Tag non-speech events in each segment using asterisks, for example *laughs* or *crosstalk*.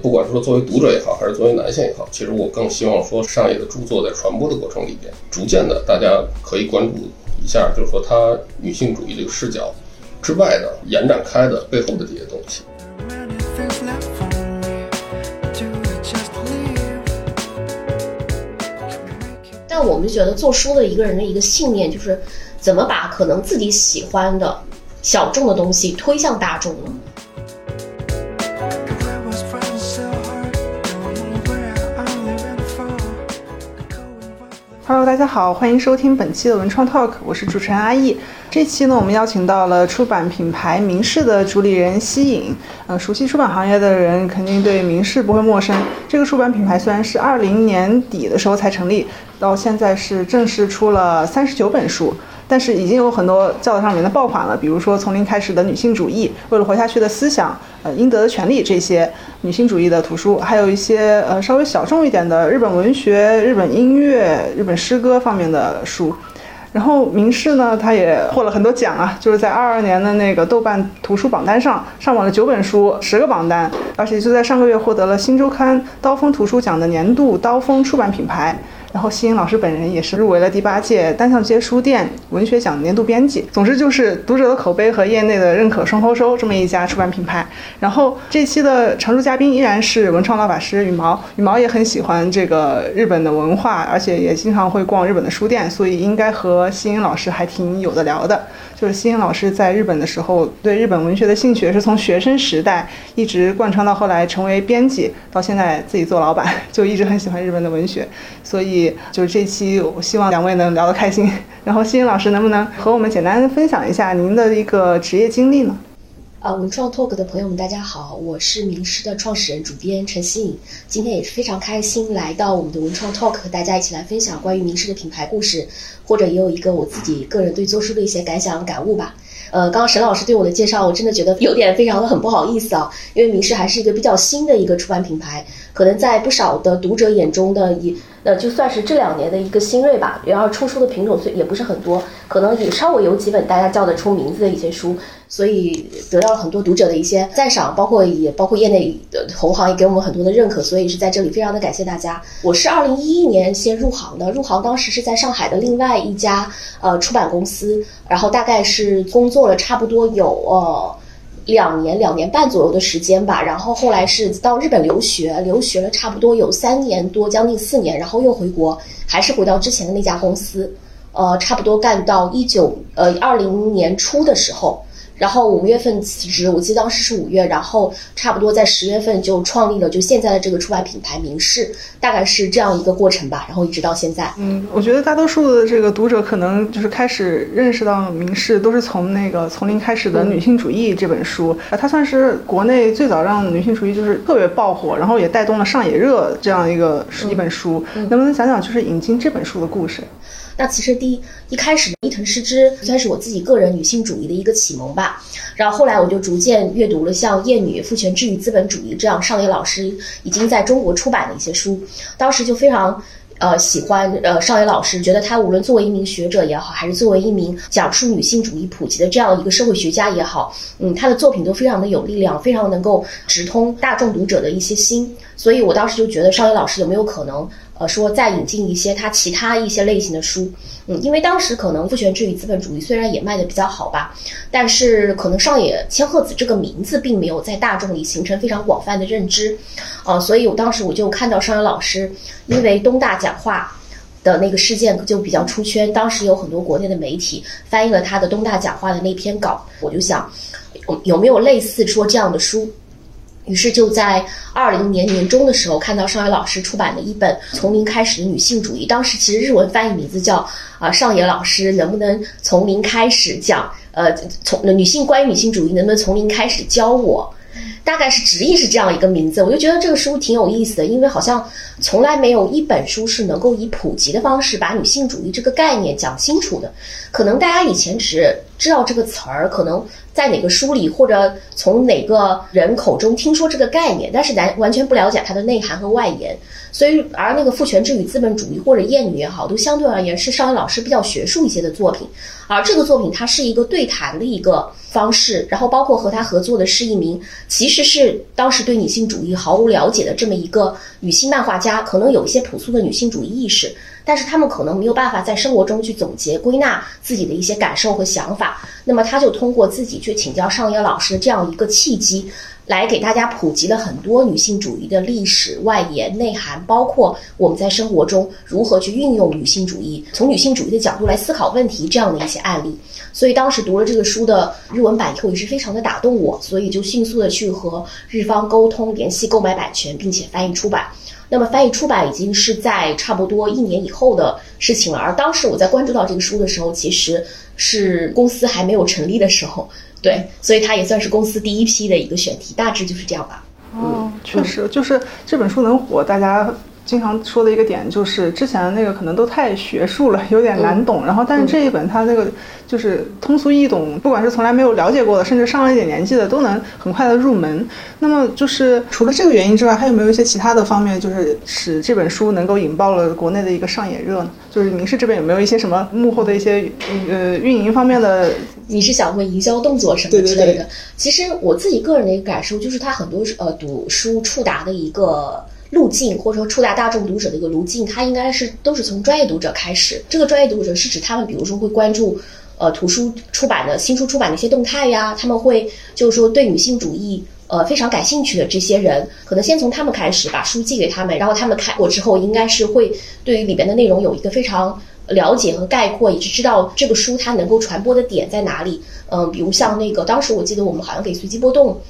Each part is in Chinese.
不管说作为读者也好，还是作为男性也好，其实我更希望说上野的著作在传播的过程里边，逐渐的大家可以关注一下，就是说他女性主义这个视角之外的延展开的背后的这些东西。但我们觉得做书的一个人的一个信念就是，怎么把可能自己喜欢的小众的东西推向大众呢？Hello，大家好，欢迎收听本期的文创 Talk，我是主持人阿易。这期呢，我们邀请到了出版品牌明世的主理人西影。呃，熟悉出版行业的人肯定对明世不会陌生。这个出版品牌虽然是二零年底的时候才成立，到现在是正式出了三十九本书。但是已经有很多教材上面的爆款了，比如说从零开始的女性主义，为了活下去的思想，呃，应得的权利这些女性主义的图书，还有一些呃稍微小众一点的日本文学、日本音乐、日本诗歌方面的书。然后明世呢，他也获了很多奖啊，就是在二二年的那个豆瓣图书榜单上上榜了九本书，十个榜单，而且就在上个月获得了新周刊刀锋图书奖的年度刀锋出版品牌。然后，西影老师本人也是入围了第八届单向街书店文学奖年度编辑。总之就是读者的口碑和业内的认可双丰收这么一家出版品牌。然后这期的常驻嘉宾依然是文创老法师羽毛，羽毛也很喜欢这个日本的文化，而且也经常会逛日本的书店，所以应该和西影老师还挺有的聊的。就是西影老师在日本的时候，对日本文学的兴趣是从学生时代一直贯穿到后来成为编辑，到现在自己做老板，*laughs* 就一直很喜欢日本的文学。所以就是这期，我希望两位能聊得开心。然后西影老师能不能和我们简单分享一下您的一个职业经历呢？啊，文创 Talk 的朋友们，大家好，我是名师的创始人、主编陈希颖。今天也是非常开心来到我们的文创 Talk，和大家一起来分享关于名师的品牌故事，或者也有一个我自己个人对做书的一些感想感悟吧。呃，刚刚沈老师对我的介绍，我真的觉得有点非常的很不好意思啊，因为名师还是一个比较新的一个出版品牌，可能在不少的读者眼中的一呃，就算是这两年的一个新锐吧。然后出书的品种虽也不是很多，可能也稍微有几本大家叫得出名字的一些书，所以得到了很多读者的一些赞赏，包括也包括业内的同行也给我们很多的认可，所以是在这里非常的感谢大家。我是二零一一年先入行的，入行当时是在上海的另外一家呃出版公司，然后大概是工作了差不多有呃。两年两年半左右的时间吧，然后后来是到日本留学，留学了差不多有三年多，将近四年，然后又回国，还是回到之前的那家公司，呃，差不多干到一九呃二零年初的时候，然后五月份辞职，我记得当时是五月，然后差不多在十月份就创立了就现在的这个出版品牌明世，大概是这样一个过程吧，然后一直到现在。嗯，我觉得大多数的这个读者可能就是开始认识到明世，都是从那个从零开始的女性主义这本书，啊，它算是国内最早让女性主义就是特别爆火，然后也带动了上野热这样一个一本书。能不能讲讲就是引进这本书的故事？那其实第一一开始，伊藤诗织算是我自己个人女性主义的一个启蒙吧。然后后来我就逐渐阅读了像《厌女》《父权制与资本主义》这样上野老师已经在中国出版的一些书，当时就非常。呃，喜欢呃上野老师，觉得他无论作为一名学者也好，还是作为一名讲述女性主义普及的这样一个社会学家也好，嗯，他的作品都非常的有力量，非常能够直通大众读者的一些心。所以我当时就觉得上野老师有没有可能，呃，说再引进一些他其他一些类型的书，嗯，因为当时可能《父权制与资本主义》虽然也卖的比较好吧，但是可能上野千鹤子这个名字并没有在大众里形成非常广泛的认知，呃，所以我当时我就看到上野老师因为东大讲话。的那个事件就比较出圈，当时有很多国内的媒体翻译了他的东大讲话的那篇稿，我就想有，有没有类似说这样的书？于是就在二零年年中的时候，看到上野老师出版的一本《从零开始的女性主义》，当时其实日文翻译名字叫啊、上野老师能不能从零开始讲呃从女性关于女性主义能不能从零开始教我？大概是直译是这样一个名字，我就觉得这个书挺有意思的，因为好像从来没有一本书是能够以普及的方式把女性主义这个概念讲清楚的。可能大家以前只知道这个词儿，可能在哪个书里或者从哪个人口中听说这个概念，但是咱完全不了解它的内涵和外延。所以，而那个父权制与资本主义或者厌女也好，都相对而言是上野老师比较学术一些的作品。而这个作品它是一个对谈的一个方式，然后包括和他合作的是一名其实是当时对女性主义毫无了解的这么一个女性漫画家，可能有一些朴素的女性主义意识，但是他们可能没有办法在生活中去总结归纳自己的一些感受和想法，那么他就通过自己去请教上野老师的这样一个契机。来给大家普及了很多女性主义的历史外延内涵，包括我们在生活中如何去运用女性主义，从女性主义的角度来思考问题这样的一些案例。所以当时读了这个书的日文版以后，也是非常的打动我，所以就迅速的去和日方沟通联系购买版权，并且翻译出版。那么翻译出版已经是在差不多一年以后的事情了。而当时我在关注到这个书的时候，其实是公司还没有成立的时候。对，所以它也算是公司第一批的一个选题，大致就是这样吧。哦，确实，就是这本书能火，大家。经常说的一个点就是之前的那个可能都太学术了，有点难懂。然后，但是这一本它那个就是通俗易懂，不管是从来没有了解过的，甚至上了一点年纪的，都能很快的入门。那么，就是除了这个原因之外，还有没有一些其他的方面，就是使这本书能够引爆了国内的一个上野热呢？就是明世这边有没有一些什么幕后的一些呃运营方面的？你是想问营销动作什么之类的？其实我自己个人的一个感受就是，它很多呃读书触达的一个。路径或者说触达大众读者的一个路径，它应该是都是从专业读者开始。这个专业读者是指他们，比如说会关注，呃，图书出版的新书出版的一些动态呀，他们会就是说对女性主义呃非常感兴趣的这些人，可能先从他们开始把书寄给他们，然后他们看过之后，应该是会对于里边的内容有一个非常了解和概括，以及知道这个书它能够传播的点在哪里。嗯，比如像那个当时我记得我们好像给随机波动，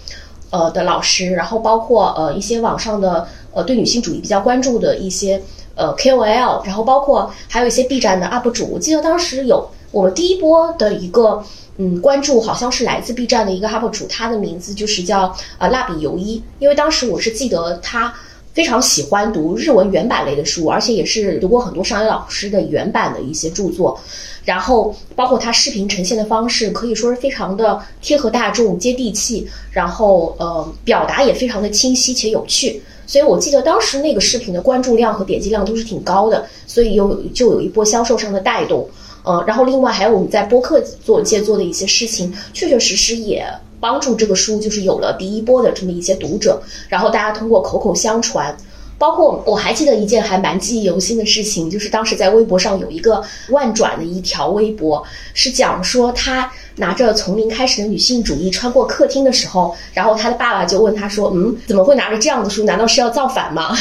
呃的老师，然后包括呃一些网上的。呃，对女性主义比较关注的一些呃 KOL，然后包括还有一些 B 站的 UP 主，我记得当时有我们第一波的一个嗯关注，好像是来自 B 站的一个 UP 主，他的名字就是叫呃蜡笔游一，因为当时我是记得他非常喜欢读日文原版类的书，而且也是读过很多上野老师的原版的一些著作，然后包括他视频呈现的方式可以说是非常的贴合大众、接地气，然后呃表达也非常的清晰且有趣。所以我记得当时那个视频的关注量和点击量都是挺高的，所以有就有一波销售上的带动，呃，然后另外还有我们在播客做界做的一些事情，确确实实也帮助这个书就是有了第一波的这么一些读者，然后大家通过口口相传。包括我还记得一件还蛮记忆犹新的事情，就是当时在微博上有一个万转的一条微博，是讲说他拿着从零开始的女性主义穿过客厅的时候，然后他的爸爸就问他说：“嗯，怎么会拿着这样的书？难道是要造反吗？”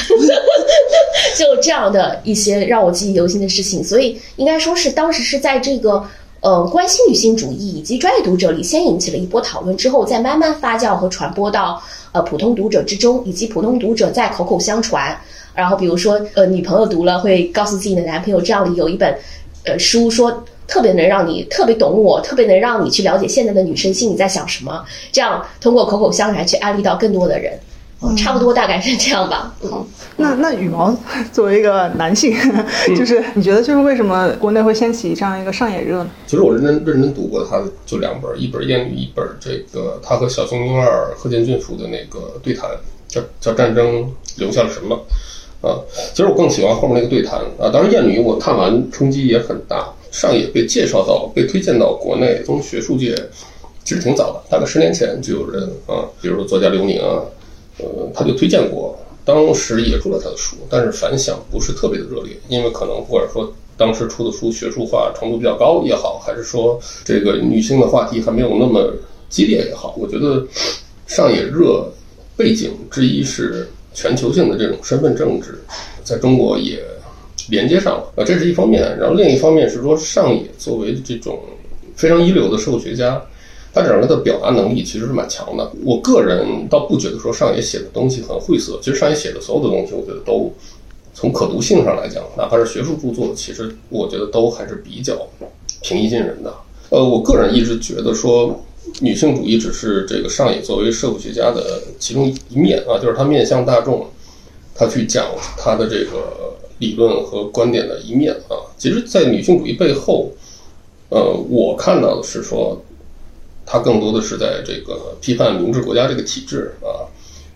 *laughs* 就这样的一些让我记忆犹新的事情，所以应该说是当时是在这个呃关心女性主义以及专业读者里先引起了一波讨论，之后再慢慢发酵和传播到。呃，普通读者之中，以及普通读者在口口相传，然后比如说，呃，女朋友读了会告诉自己的男朋友，这样里有一本，呃，书说特别能让你特别懂我，特别能让你去了解现在的女生心里在想什么，这样通过口口相传去安利到更多的人。差不多大概是这样吧。嗯，那那羽毛 *laughs* 作为一个男性，就是你觉得就是为什么国内会掀起这样一个上野热呢？其实我认真认真读过他的就两本，一本《艳女》，一本这个他和小熊英二、贺建俊书的那个对谈，叫叫《战争留下了什么》啊。其实我更喜欢后面那个对谈啊。当然，《艳女》我看完冲击也很大，上野被介绍到、被推荐到国内，从学术界其实挺早的，大概十年前就有人啊，比如说作家刘宁啊。呃，他就推荐过，当时也出了他的书，但是反响不是特别的热烈，因为可能或者说当时出的书学术化程度比较高也好，还是说这个女性的话题还没有那么激烈也好，我觉得上野热背景之一是全球性的这种身份政治，在中国也连接上了啊，这是一方面，然后另一方面是说上野作为这种非常一流的社会学家。他整个的表达能力其实是蛮强的。我个人倒不觉得说上野写的东西很晦涩。其实上野写的所有的东西，我觉得都从可读性上来讲，哪怕是学术著作，其实我觉得都还是比较平易近人的。呃，我个人一直觉得说，女性主义只是这个上野作为社会学家的其中一面啊，就是他面向大众，他去讲他的这个理论和观点的一面啊。其实，在女性主义背后，呃，我看到的是说。它更多的是在这个批判明治国家这个体制啊，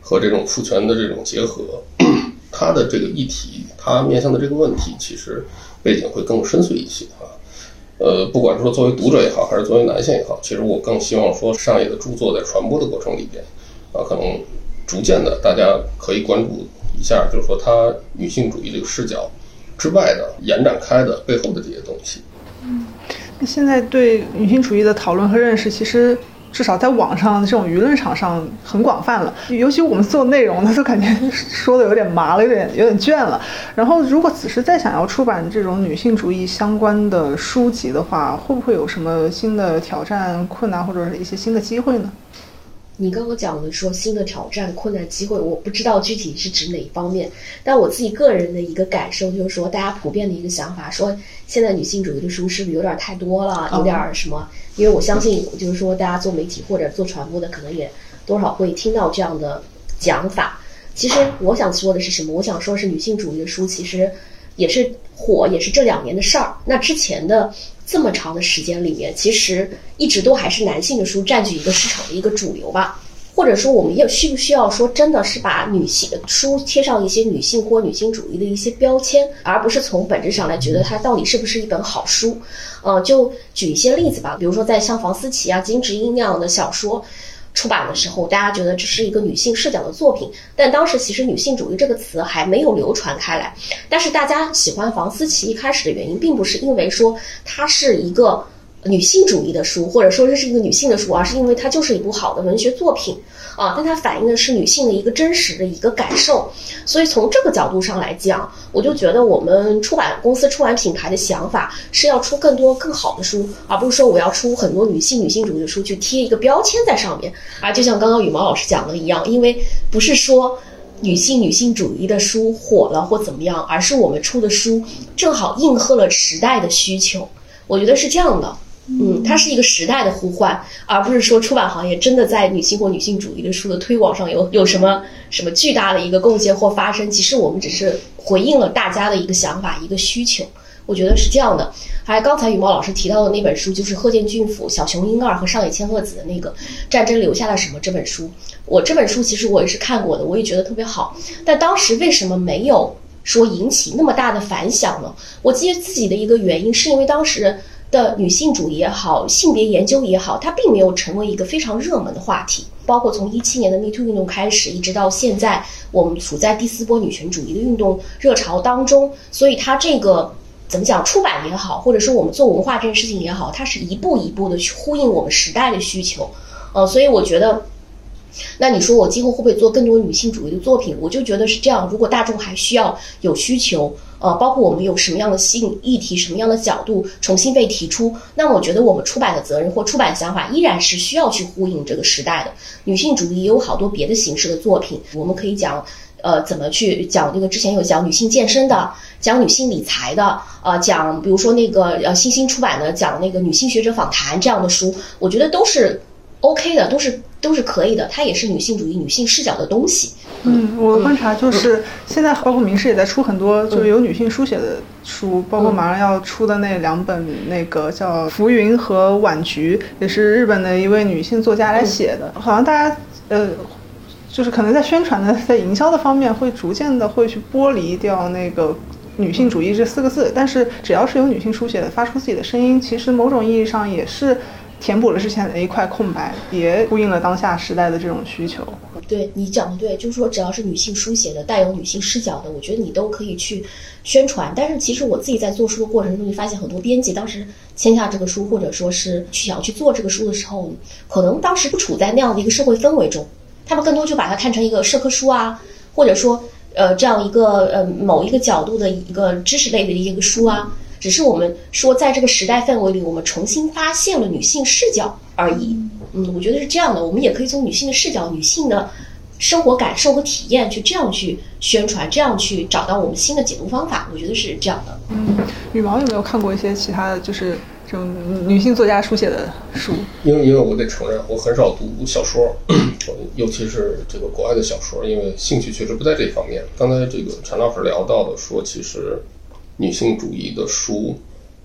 和这种父权的这种结合，*clears throat* 它的这个议题，它面向的这个问题，其实背景会更深邃一些啊。呃，不管说作为读者也好，还是作为男性也好，其实我更希望说上野的著作在传播的过程里边啊，可能逐渐的大家可以关注一下，就是说他女性主义这个视角之外的延展开的背后的这些东西。现在对女性主义的讨论和认识，其实至少在网上这种舆论场上很广泛了。尤其我们做内容的，都感觉说的有点麻了，有点有点倦了。然后，如果此时再想要出版这种女性主义相关的书籍的话，会不会有什么新的挑战、困难，或者是一些新的机会呢？你刚刚讲的说新的挑战、困难、机会，我不知道具体是指哪一方面，但我自己个人的一个感受就是说，大家普遍的一个想法，说现在女性主义的书是不是有点太多了，有点什么？因为我相信，就是说大家做媒体或者做传播的，可能也多少会听到这样的讲法。其实我想说的是什么？我想说是女性主义的书其实也是火，也是这两年的事儿。那之前的。这么长的时间里面，其实一直都还是男性的书占据一个市场的一个主流吧。或者说，我们也需不需要说，真的是把女性的书贴上一些女性或女性主义的一些标签，而不是从本质上来觉得它到底是不是一本好书？呃，就举一些例子吧，比如说在像房思琪啊、金智英那样的小说。出版的时候，大家觉得这是一个女性视角的作品，但当时其实“女性主义”这个词还没有流传开来。但是大家喜欢房思琪一开始的原因，并不是因为说它是一个。女性主义的书，或者说这是一个女性的书，而是因为它就是一部好的文学作品啊，但它反映的是女性的一个真实的一个感受。所以从这个角度上来讲，我就觉得我们出版公司、出版品牌的想法是要出更多更好的书，而不是说我要出很多女性、女性主义的书去贴一个标签在上面啊。就像刚刚羽毛老师讲的一样，因为不是说女性、女性主义的书火了或怎么样，而是我们出的书正好应和了时代的需求。我觉得是这样的。嗯，它是一个时代的呼唤，而不是说出版行业真的在女性或女性主义的书的推广上有有什么什么巨大的一个贡献或发生。其实我们只是回应了大家的一个想法、一个需求。我觉得是这样的。还有刚才羽毛老师提到的那本书，就是贺建俊辅、小熊英二和上野千鹤子的那个《战争留下了什么》这本书。我这本书其实我也是看过的，我也觉得特别好。但当时为什么没有说引起那么大的反响呢？我记得自己的一个原因是因为当时。的女性主义也好，性别研究也好，它并没有成为一个非常热门的话题。包括从一七年的 Me Too 运动开始，一直到现在，我们处在第四波女权主义的运动热潮当中。所以它这个怎么讲，出版也好，或者说我们做文化这件事情也好，它是一步一步的去呼应我们时代的需求。呃，所以我觉得，那你说我今后会不会做更多女性主义的作品？我就觉得是这样。如果大众还需要有需求。呃，包括我们有什么样的新议题、什么样的角度重新被提出，那我觉得我们出版的责任或出版想法依然是需要去呼应这个时代的。女性主义也有好多别的形式的作品，我们可以讲，呃，怎么去讲那个之前有讲女性健身的，讲女性理财的，呃，讲比如说那个呃新兴出版的讲那个女性学者访谈这样的书，我觉得都是 OK 的，都是都是可以的，它也是女性主义、女性视角的东西。嗯，我的观察就是，现在包括名师也在出很多，就是有女性书写的书，包括马上要出的那两本，那个叫《浮云》和《晚菊》，也是日本的一位女性作家来写的。好像大家呃，就是可能在宣传的、在营销的方面，会逐渐的会去剥离掉那个女性主义这四个字。但是只要是有女性书写的，发出自己的声音，其实某种意义上也是填补了之前的一块空白，也呼应了当下时代的这种需求。对你讲的对，就是说只要是女性书写的、带有女性视角的，我觉得你都可以去宣传。但是其实我自己在做书的过程中，就发现很多编辑当时签下这个书，或者说是去想要去做这个书的时候，可能当时不处在那样的一个社会氛围中，他们更多就把它看成一个社科书啊，或者说呃这样一个呃某一个角度的一个知识类的一个书啊。只是我们说在这个时代氛围里，我们重新发现了女性视角而已。嗯，我觉得是这样的，我们也可以从女性的视角、女性的生活感受和体验去这样去宣传，这样去找到我们新的解读方法。我觉得是这样的。嗯，羽毛有没有看过一些其他的就是这种女性作家书写的书？因为因为我得承认，我很少读小说，尤其是这个国外的小说，因为兴趣确实不在这方面。刚才这个陈老师聊到的说，其实女性主义的书。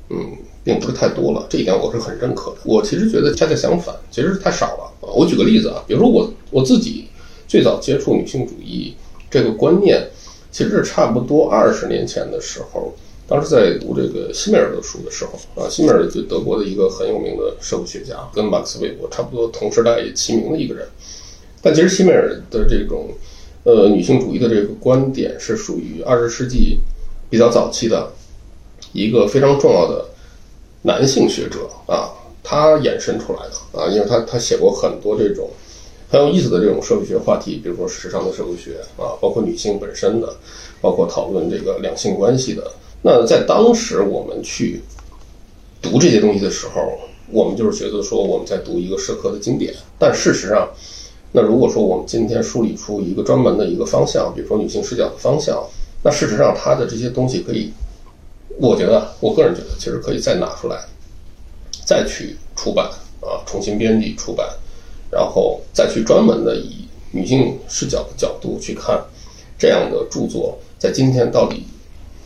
嗯，并不是太多了，这一点我是很认可的。我其实觉得恰恰相反，其实太少了。我举个例子啊，比如说我我自己最早接触女性主义这个观念，其实是差不多二十年前的时候。当时在读这个西美尔的书的时候啊，西美尔就德国的一个很有名的社会学家，跟马克思韦伯差不多同时代也齐名的一个人。但其实西美尔的这种呃女性主义的这个观点是属于二十世纪比较早期的一个非常重要的男性学者啊，他衍生出来的啊，因为他他写过很多这种很有意思的这种社会学话题，比如说时尚的社会学啊，包括女性本身的，包括讨论这个两性关系的。那在当时我们去读这些东西的时候，我们就是觉得说我们在读一个社科的经典。但事实上，那如果说我们今天梳理出一个专门的一个方向，比如说女性视角的方向，那事实上它的这些东西可以，我觉得我个人觉得其实可以再拿出来，再去出版啊，重新编辑出版，然后再去专门的以女性视角的角度去看这样的著作，在今天到底。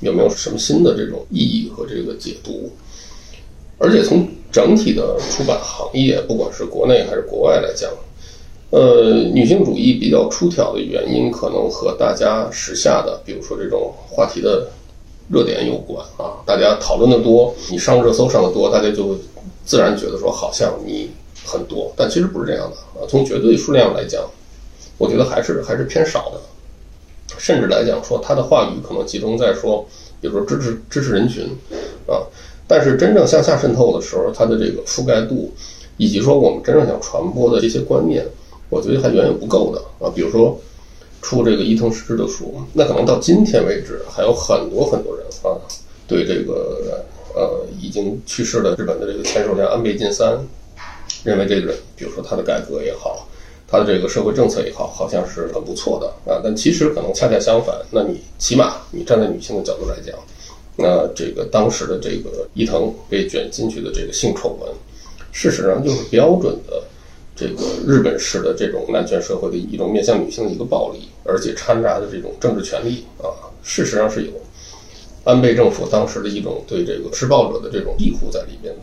有没有什么新的这种意义和这个解读？而且从整体的出版行业，不管是国内还是国外来讲，呃，女性主义比较出挑的原因，可能和大家时下的，比如说这种话题的热点有关啊。大家讨论的多，你上热搜上的多，大家就自然觉得说好像你很多，但其实不是这样的啊。从绝对数量来讲，我觉得还是还是偏少的。甚至来讲，说他的话语可能集中在说，比如说支持支持人群，啊，但是真正向下渗透的时候，它的这个覆盖度，以及说我们真正想传播的这些观念，我觉得还远远不够的啊。比如说出这个伊藤诗织的书，那可能到今天为止，还有很多很多人啊，对这个呃已经去世的日本的这个前首相安倍晋三，认为这个人，比如说他的改革也好。他的这个社会政策也好，好像是很不错的啊，但其实可能恰恰相反。那你起码你站在女性的角度来讲，那这个当时的这个伊藤被卷进去的这个性丑闻，事实上就是标准的这个日本式的这种男权社会的一种面向女性的一个暴力，而且掺杂的这种政治权利啊，事实上是有安倍政府当时的一种对这个施暴者的这种庇护在里边的。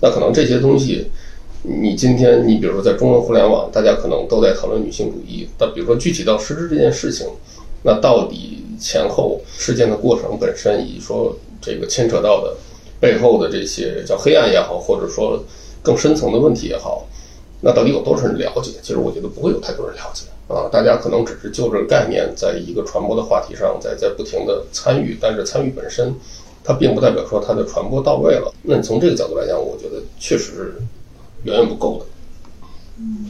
那可能这些东西。你今天，你比如说在中文互联网，大家可能都在讨论女性主义。但比如说具体到实质这件事情，那到底前后事件的过程本身，以及说这个牵扯到的背后的这些叫黑暗也好，或者说更深层的问题也好，那到底有多少人了解？其实我觉得不会有太多人了解啊。大家可能只是就这个概念，在一个传播的话题上，在在不停的参与，但是参与本身，它并不代表说它的传播到位了。那你从这个角度来讲，我觉得确实是。远远不够的。嗯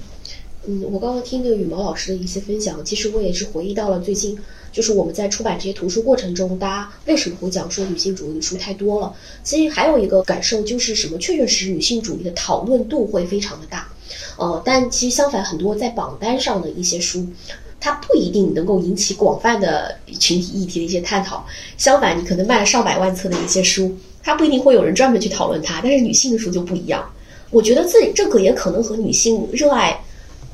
嗯，我刚刚听那个羽毛老师的一些分享，其实我也是回忆到了最近，就是我们在出版这些图书过程中，大家为什么会讲说女性主义的书太多了？其实还有一个感受就是什么，确确实实女性主义的讨论度会非常的大。呃，但其实相反，很多在榜单上的一些书，它不一定能够引起广泛的群体议题的一些探讨。相反，你可能卖了上百万册的一些书，它不一定会有人专门去讨论它。但是女性的书就不一样。我觉得这这个也可能和女性热爱，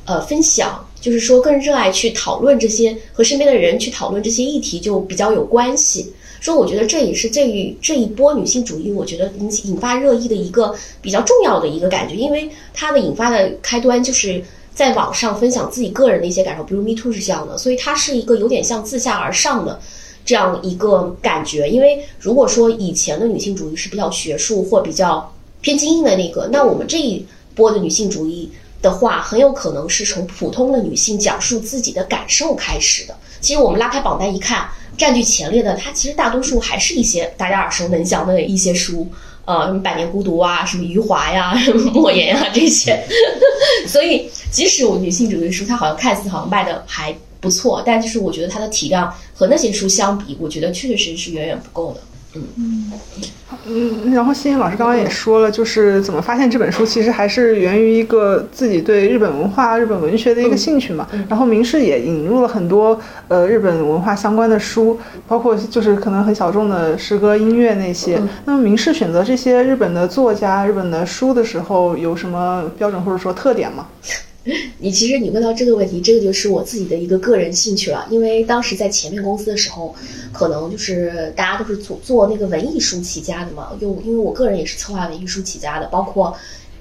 呃，分享，就是说更热爱去讨论这些和身边的人去讨论这些议题就比较有关系。说我觉得这也是这一这一波女性主义，我觉得引引发热议的一个比较重要的一个感觉，因为它的引发的开端就是在网上分享自己个人的一些感受，比如 Me Too 是这样的，所以它是一个有点像自下而上的这样一个感觉。因为如果说以前的女性主义是比较学术或比较。偏精英的那个，那我们这一波的女性主义的话，很有可能是从普通的女性讲述自己的感受开始的。其实我们拉开榜单一看，占据前列的，它其实大多数还是一些大家耳熟能详的一些书，呃，什么《百年孤独》啊，什么余华呀、*laughs* 什么莫言啊这些。*laughs* 所以，即使我女性主义书，它好像看似好像卖的还不错，但就是我觉得它的体量和那些书相比，我觉得确确实实是远远不够的。嗯嗯，然后欣欣老师刚刚也说了，就是怎么发现这本书，其实还是源于一个自己对日本文化、日本文学的一个兴趣嘛。然后明世也引入了很多呃日本文化相关的书，包括就是可能很小众的诗歌、音乐那些。那么明世选择这些日本的作家、日本的书的时候，有什么标准或者说特点吗？*laughs* 你其实你问到这个问题，这个就是我自己的一个个人兴趣了。因为当时在前面公司的时候，可能就是大家都是做做那个文艺书起家的嘛。又因为我个人也是策划文艺书起家的，包括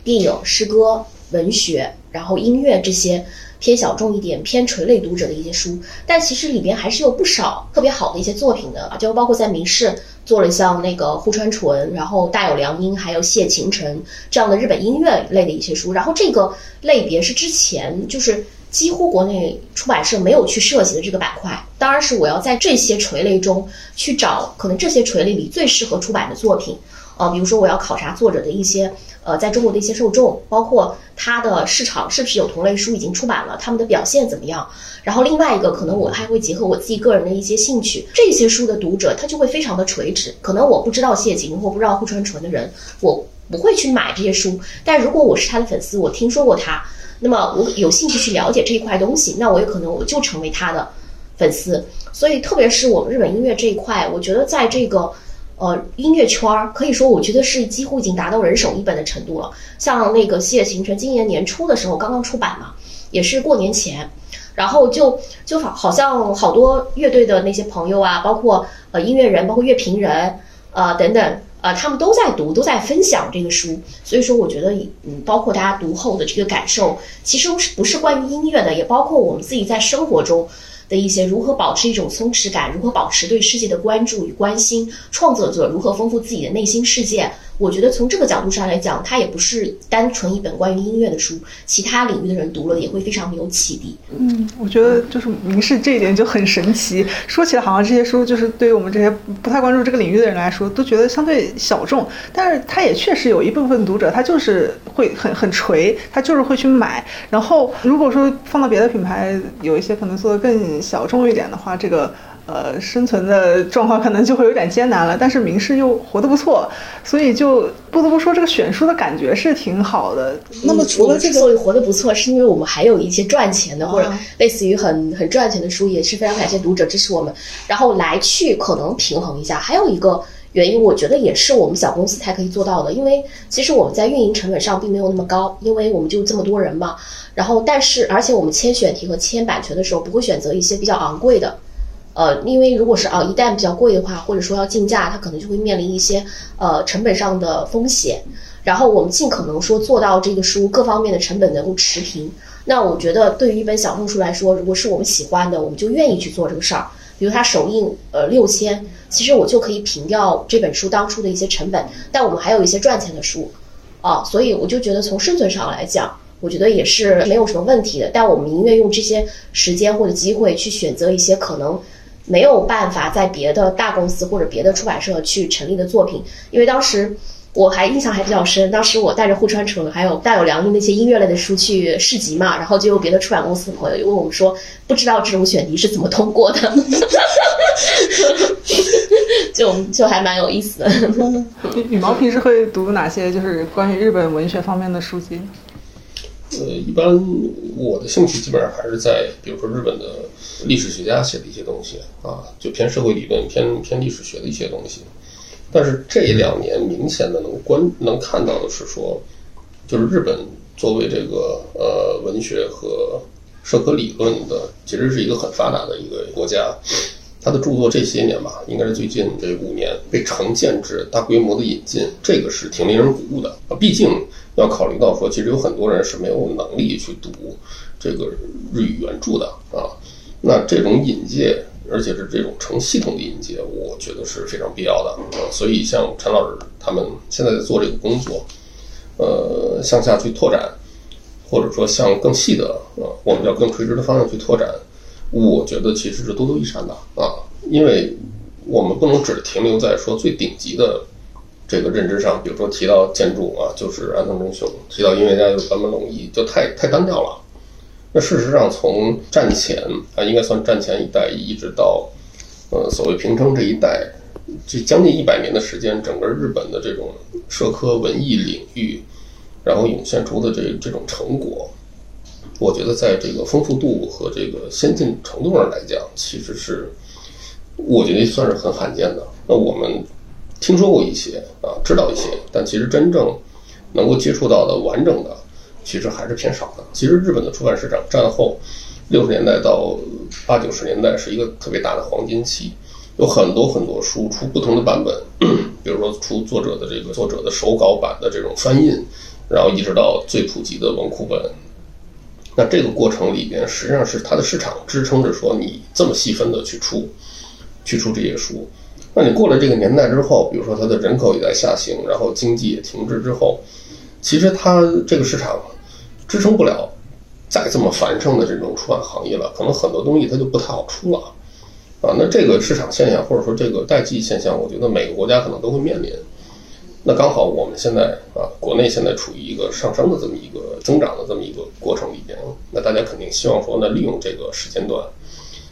电影、诗歌、文学，然后音乐这些偏小众一点、偏垂类读者的一些书。但其实里边还是有不少特别好的一些作品的，就包括在明世。做了像那个户川纯，然后大有良音，还有谢晴臣这样的日本音乐类的一些书，然后这个类别是之前就是几乎国内出版社没有去涉及的这个板块，当然是我要在这些垂类中去找可能这些垂类里最适合出版的作品，呃，比如说我要考察作者的一些。呃，在中国的一些受众，包括它的市场是不是有同类书已经出版了，他们的表现怎么样？然后另外一个，可能我还会结合我自己个人的一些兴趣，这些书的读者他就会非常的垂直。可能我不知道谢景或不知道户川纯的人，我不会去买这些书。但如果我是他的粉丝，我听说过他，那么我有兴趣去了解这一块东西，那我有可能我就成为他的粉丝。所以，特别是我们日本音乐这一块，我觉得在这个。呃，音乐圈儿可以说，我觉得是几乎已经达到人手一本的程度了。像那个《谢行程》，今年年初的时候刚刚出版嘛，也是过年前，然后就就好好像好多乐队的那些朋友啊，包括呃音乐人，包括乐评人，呃等等，呃他们都在读，都在分享这个书。所以说，我觉得嗯，包括大家读后的这个感受，其实不是关于音乐的，也包括我们自己在生活中。的一些如何保持一种松弛感，如何保持对世界的关注与关心，创作者如何丰富自己的内心世界。我觉得从这个角度上来讲，它也不是单纯一本关于音乐的书，其他领域的人读了也会非常有启迪。嗯，我觉得就是明示这一点就很神奇。说起来好像这些书就是对于我们这些不太关注这个领域的人来说，都觉得相对小众，但是它也确实有一部分读者，他就是会很很垂，他就是会去买。然后如果说放到别的品牌，有一些可能做的更小众一点的话，这个。呃，生存的状况可能就会有点艰难了，但是名士又活得不错，所以就不得不说这个选书的感觉是挺好的。那么除了这个，所以活得不错，是因为我们还有一些赚钱的或者类似于很很赚钱的书，也是非常感谢读者支持我们，然后来去可能平衡一下。还有一个原因，我觉得也是我们小公司才可以做到的，因为其实我们在运营成本上并没有那么高，因为我们就这么多人嘛。然后，但是而且我们签选题和签版权的时候，不会选择一些比较昂贵的。呃，因为如果是啊，一旦比较贵的话，或者说要竞价，它可能就会面临一些呃成本上的风险。然后我们尽可能说做到这个书各方面的成本能够持平。那我觉得对于一本小众书来说，如果是我们喜欢的，我们就愿意去做这个事儿。比如它首印呃六千，其实我就可以平掉这本书当初的一些成本。但我们还有一些赚钱的书，啊，所以我就觉得从生存上来讲，我觉得也是没有什么问题的。但我们宁愿用这些时间或者机会去选择一些可能。没有办法在别的大公司或者别的出版社去成立的作品，因为当时我还印象还比较深，当时我带着户川纯还有大有良的那些音乐类的书去市集嘛，然后就有别的出版公司的朋友就问我们说，不知道这种选题是怎么通过的，*laughs* 就就还蛮有意思的。羽毛平时会读哪些就是关于日本文学方面的书籍？呃，一般我的兴趣基本上还是在，比如说日本的历史学家写的一些东西啊，就偏社会理论、偏偏历史学的一些东西。但是这两年明显的能观能看到的是说，就是日本作为这个呃文学和社科理论的，其实是一个很发达的一个国家。他的著作这些年吧，应该是最近这五年被成建制、大规模的引进，这个是挺令人鼓舞的啊。毕竟要考虑到说，其实有很多人是没有能力去读这个日语原著的啊。那这种引介，而且是这种成系统的引介，我觉得是非常必要的啊。所以像陈老师他们现在在做这个工作，呃，向下去拓展，或者说向更细的啊，我们叫更垂直的方向去拓展。我觉得其实是多多益善的啊，因为我们不能只停留在说最顶级的这个认知上，比如说提到建筑啊，就是安藤忠雄；提到音乐家就是坂本龙一，就太太单调了。那事实上，从战前啊，应该算战前一代，一直到呃所谓平成这一代，这将近一百年的时间，整个日本的这种社科文艺领域，然后涌现出的这这种成果。我觉得在这个丰富度和这个先进程度上来讲，其实是我觉得算是很罕见的。那我们听说过一些啊，知道一些，但其实真正能够接触到的完整的，其实还是偏少的。其实日本的出版市场战后六十年代到八九十年代是一个特别大的黄金期，有很多很多书出不同的版本，*clears throat* 比如说出作者的这个作者的手稿版的这种翻印，然后一直到最普及的文库本。那这个过程里边，实际上是它的市场支撑着说你这么细分的去出，去出这些书。那你过了这个年代之后，比如说它的人口也在下行，然后经济也停滞之后，其实它这个市场支撑不了再这么繁盛的这种出版行业了，可能很多东西它就不太好出了啊。那这个市场现象或者说这个代际现象，我觉得每个国家可能都会面临。那刚好我们现在啊，国内现在处于一个上升的这么一个增长的这么一个过程里边，那大家肯定希望说，呢利用这个时间段，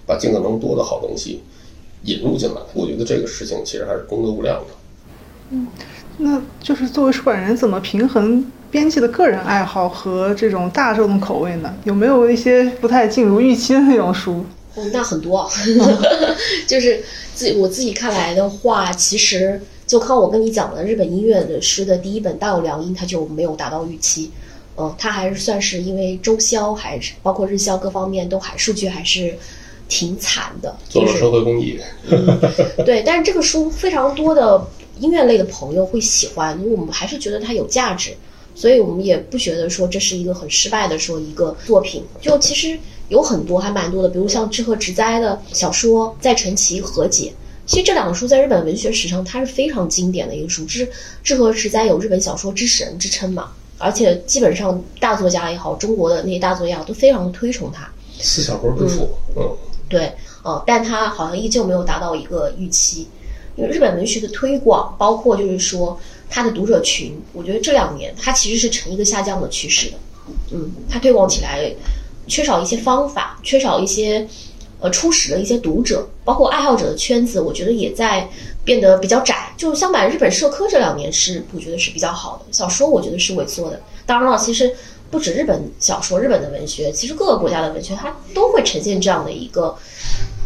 把尽可能多的好东西引入进来。我觉得这个事情其实还是功德无量的。嗯，那就是作为出版人，怎么平衡编辑的个人爱好和这种大众的口味呢？有没有一些不太尽如预期的那种书？哦，那很多，*laughs* 就是自我自己看来的话，其实。就靠我跟你讲的日本音乐的诗的第一本《大有良音》，它就没有达到预期。嗯，它还是算是因为周销还是包括日销各方面都还数据还是挺惨的。做了社会公益。对，但是这个书非常多的音乐类的朋友会喜欢，因为我们还是觉得它有价值，所以我们也不觉得说这是一个很失败的说一个作品。就其实有很多还蛮多的，比如像志贺直哉的小说《在陈其和解》。其实这两个书在日本文学史上，它是非常经典的一个书。志志和实在有日本小说之神之称嘛，而且基本上大作家也好，中国的那些大作家都非常的推崇他。四小说之父，嗯，对，呃，但它好像依旧没有达到一个预期。因为日本文学的推广，包括就是说它的读者群，我觉得这两年它其实是呈一个下降的趋势的。嗯，它推广起来缺少一些方法，缺少一些。呃，初始的一些读者，包括爱好者的圈子，我觉得也在变得比较窄。就相反，日本社科这两年是我觉得是比较好的，小说我觉得是萎缩的。当然了，其实不止日本小说，日本的文学，其实各个国家的文学，它都会呈现这样的一个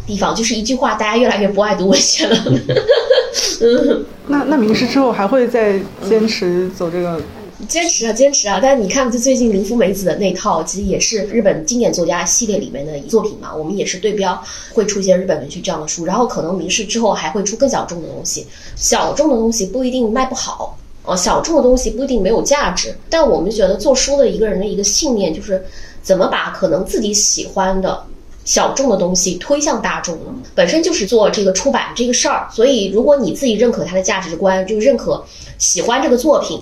地方，就是一句话，大家越来越不爱读文学了。*laughs* 嗯，那那名师之后还会再坚持走这个？坚持啊，坚持啊！但是你看，就最近林芙美子的那套，其实也是日本经典作家系列里面的作品嘛。我们也是对标会出现日本文学这样的书，然后可能明世之后还会出更小众的东西。小众的东西不一定卖不好哦，小众的东西不一定没有价值。但我们觉得做书的一个人的一个信念就是，怎么把可能自己喜欢的小众的东西推向大众呢？本身就是做这个出版这个事儿。所以，如果你自己认可他的价值观，就认可喜欢这个作品。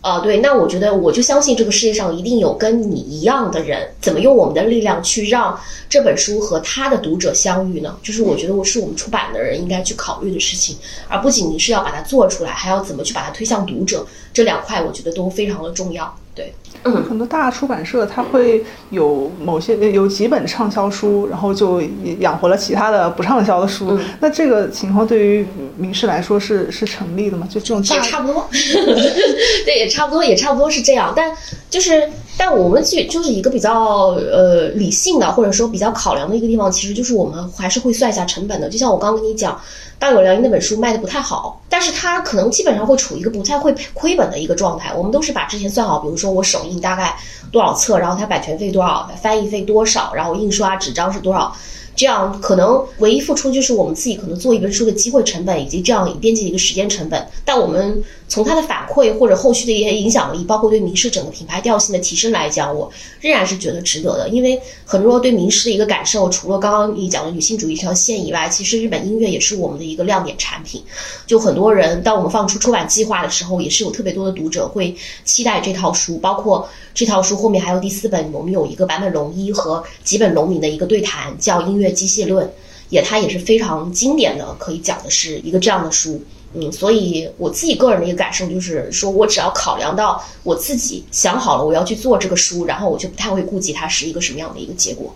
啊，对，那我觉得我就相信这个世界上一定有跟你一样的人，怎么用我们的力量去让这本书和他的读者相遇呢？就是我觉得我是我们出版的人应该去考虑的事情，而不仅仅是要把它做出来，还要怎么去把它推向读者，这两块我觉得都非常的重要。对，嗯，很多大出版社它会有某些有几本畅销书，然后就养活了其他的不畅销的书。那这个情况对于名士来说是是成立的吗？就这种也差不多，*laughs* *laughs* 对，也差不多，也差不多是这样。但就是，但我们去就是一个比较呃理性的，或者说比较考量的一个地方，其实就是我们还是会算一下成本的。就像我刚跟你讲。大有良音那本书卖的不太好，但是它可能基本上会处于一个不太会亏本的一个状态。我们都是把之前算好，比如说我首印大概多少册，然后它版权费多少，翻译费多少，然后印刷纸张是多少。这样可能唯一付出就是我们自己可能做一本书的机会成本，以及这样编辑的一个时间成本。但我们从它的反馈或者后续的一些影响力，包括对名师整个品牌调性的提升来讲，我仍然是觉得值得的。因为很多对名师的一个感受，除了刚刚你讲的女性主义这条线以外，其实日本音乐也是我们的一个亮点产品。就很多人当我们放出出版计划的时候，也是有特别多的读者会期待这套书，包括。这套书后面还有第四本，我们有一个坂本龙一和几本龙民的一个对谈，叫《音乐机械论》，也它也是非常经典的，可以讲的是一个这样的书。嗯，所以我自己个人的一个感受就是说，我只要考量到我自己想好了我要去做这个书，然后我就不太会顾及它是一个什么样的一个结果。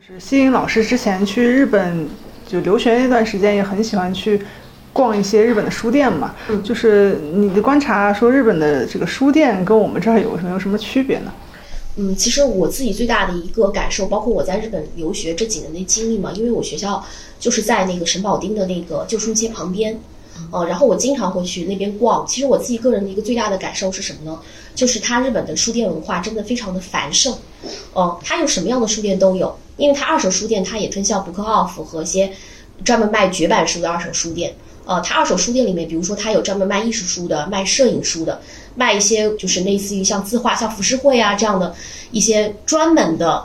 就是就是西影老师之前去日本就留学那段时间，也很喜欢去。逛一些日本的书店嘛，就是你的观察说日本的这个书店跟我们这儿有什么有什么区别呢？嗯，其实我自己最大的一个感受，包括我在日本留学这几年的经历嘛，因为我学校就是在那个神保町的那个旧书街旁边，呃，然后我经常会去那边逛。其实我自己个人的一个最大的感受是什么呢？就是它日本的书店文化真的非常的繁盛，哦、它有什么样的书店都有，因为它二手书店它也分像 Book Off 和一些专门卖绝版书的二手书店。呃，它二手书店里面，比如说它有专门卖艺术书的、卖摄影书的、卖一些就是类似于像字画、像浮世绘啊这样的一些专门的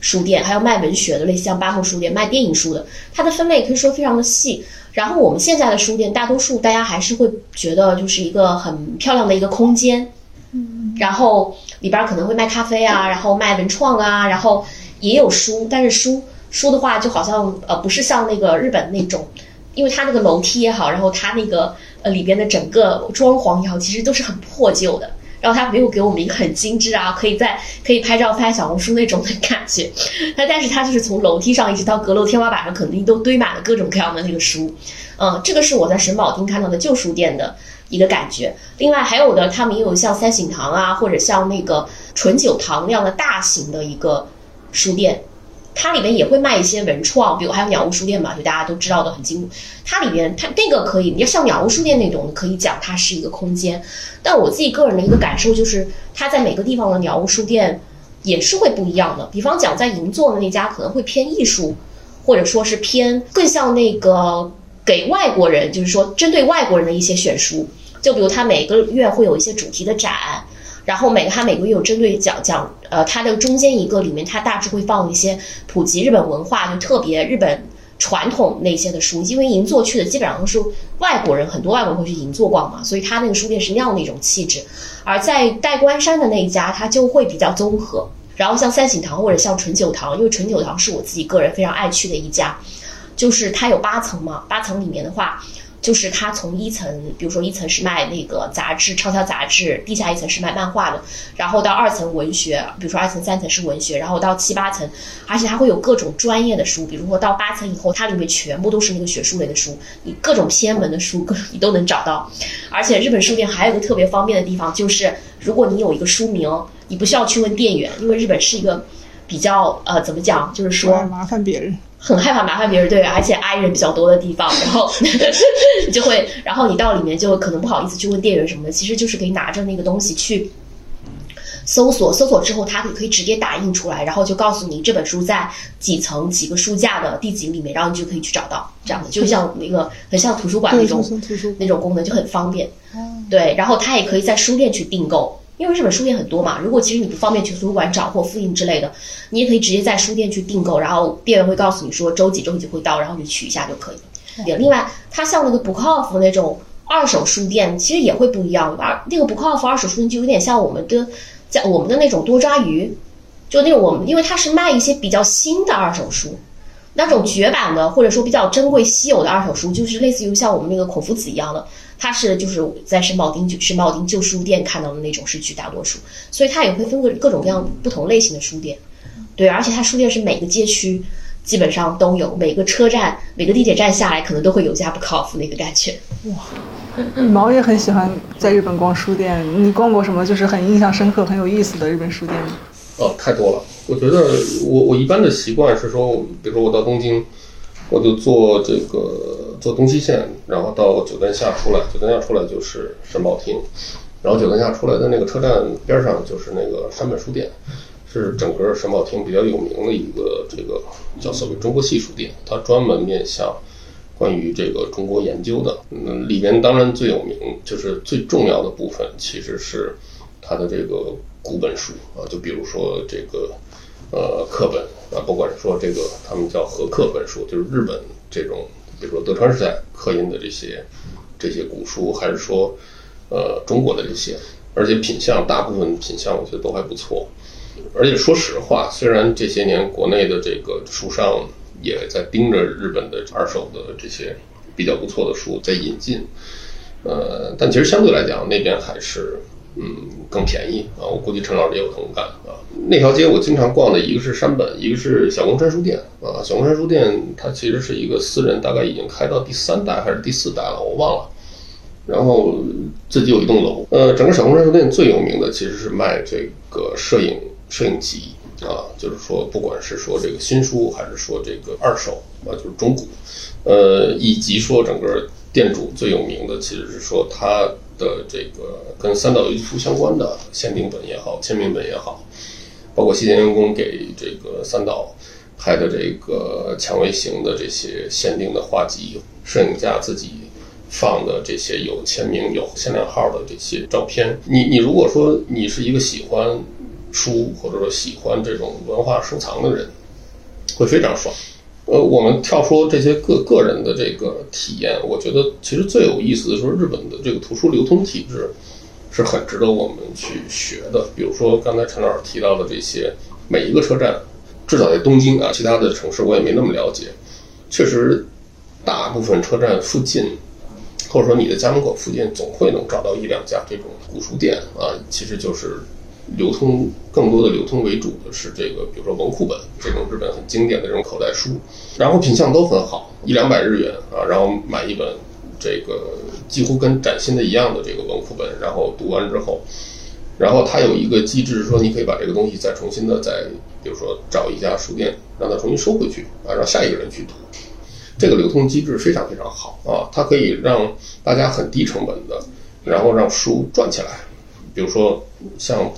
书店，还有卖文学的，类似像八木书店卖电影书的，它的分类可以说非常的细。然后我们现在的书店，大多数大家还是会觉得就是一个很漂亮的一个空间，嗯，然后里边可能会卖咖啡啊，然后卖文创啊，然后也有书，但是书书的话就好像呃不是像那个日本那种。因为它那个楼梯也好，然后它那个呃里边的整个装潢也好，其实都是很破旧的。然后它没有给我们一个很精致啊，可以在可以拍照拍小红书那种的感觉。它 *laughs* 但是它就是从楼梯上一直到阁楼天花板上，肯定都堆满了各种各样的那个书。嗯，这个是我在神保町看到的旧书店的一个感觉。另外还有的，他们也有像三省堂啊，或者像那个纯酒堂那样的大型的一个书店。它里面也会卖一些文创，比如还有鸟屋书店嘛，就大家都知道的很精。它里面它那个可以，你要像鸟屋书店那种，可以讲它是一个空间。但我自己个人的一个感受就是，它在每个地方的鸟屋书店也是会不一样的。比方讲，在银座的那家可能会偏艺术，或者说是偏更像那个给外国人，就是说针对外国人的一些选书。就比如它每个月会有一些主题的展。然后每个它每个月有针对讲讲，呃，它的中间一个里面，它大致会放一些普及日本文化，就特别日本传统那些的书。因为银座去的基本上都是外国人，很多外国人会去银座逛嘛，所以它那个书店是那样的一种气质。而在代官山的那一家，它就会比较综合。然后像三省堂或者像纯酒堂，因为纯酒堂是我自己个人非常爱去的一家，就是它有八层嘛，八层里面的话。就是它从一层，比如说一层是卖那个杂志、畅销杂志，地下一层是卖漫画的，然后到二层文学，比如说二层、三层是文学，然后到七八层，而且它会有各种专业的书，比如说到八层以后，它里面全部都是那个学术类的书，你各种偏门的书，各你都能找到。而且日本书店还有一个特别方便的地方，就是如果你有一个书名，你不需要去问店员，因为日本是一个比较呃怎么讲，就是说麻烦别人。很害怕麻烦别人，对，而且挨人比较多的地方，然后 *laughs* 就会，然后你到里面就可能不好意思去问店员什么的，其实就是可以拿着那个东西去搜索，搜索之后它可以可以直接打印出来，然后就告诉你这本书在几层几个书架的地景里面，然后你就可以去找到，这样的就像那个很像图书馆那种那种功能就很方便，对，然后它也可以在书店去订购。因为日本书店很多嘛，如果其实你不方便去图书馆找或复印之类的，你也可以直接在书店去订购，然后店员会告诉你说周几周几会到，然后你取一下就可以也。另外，它像那个 Book Off 那种二手书店，其实也会不一样。二那个 Book Off 二手书店就有点像我们的在我们的那种多抓鱼，就那种我们因为它是卖一些比较新的二手书，那种绝版的或者说比较珍贵稀有的二手书，就是类似于像我们那个孔夫子一样的。它是就是在申保町申保町旧书店看到的那种是绝大多数，所以它也会分个各种各样不同类型的书店，对，而且它书店是每个街区基本上都有，每个车站每个地铁站下来可能都会有家 Book Off 那个感觉。哇，毛也很喜欢在日本逛书店，你逛过什么就是很印象深刻、很有意思的日本书店吗？哦，太多了。我觉得我我一般的习惯是说，比如说我到东京，我就坐这个。坐东西线，然后到酒店下出来，酒店下出来就是神保町，然后酒店下出来的那个车站边上就是那个山本书店，是整个神保町比较有名的一个这个叫所谓中国系书店，它专门面向关于这个中国研究的。嗯，里边当然最有名就是最重要的部分其实是它的这个古本书啊，就比如说这个呃课本啊，不管说这个他们叫和课本书，就是日本这种。比如说德川时代刻印的这些这些古书，还是说呃中国的这些，而且品相大部分品相我觉得都还不错。而且说实话，虽然这些年国内的这个书商也在盯着日本的二手的这些比较不错的书在引进，呃，但其实相对来讲那边还是。嗯，更便宜啊！我估计陈老师也有同感啊。那条街我经常逛的一个是山本，一个是小宫山书店啊。小宫山书店它其实是一个私人，大概已经开到第三代还是第四代了，我忘了。然后自己有一栋楼，呃，整个小宫山书店最有名的其实是卖这个摄影摄影集啊，就是说不管是说这个新书还是说这个二手啊，就是中古，呃，以及说整个店主最有名的其实是说他的这个跟三岛由纪夫相关的限定本也好，签名本也好，包括西田员工给这个三岛拍的这个蔷薇型的这些限定的画集，摄影家自己放的这些有签名、有限量号的这些照片。你你如果说你是一个喜欢书或者说喜欢这种文化收藏的人，会非常爽。呃，我们跳出这些个个人的这个体验，我觉得其实最有意思的就是日本的这个图书流通体制是很值得我们去学的。比如说刚才陈老师提到的这些，每一个车站，至少在东京啊，其他的城市我也没那么了解。确实，大部分车站附近，或者说你的家门口附近，总会能找到一两家这种古书店啊，其实就是。流通更多的流通为主的是这个，比如说文库本这种日本很经典的这种口袋书，然后品相都很好，一两百日元啊，然后买一本这个几乎跟崭新的一样的这个文库本，然后读完之后，然后它有一个机制说你可以把这个东西再重新的再，比如说找一家书店让它重新收回去啊，让下一个人去读，这个流通机制非常非常好啊，它可以让大家很低成本的，然后让书赚起来，比如说像。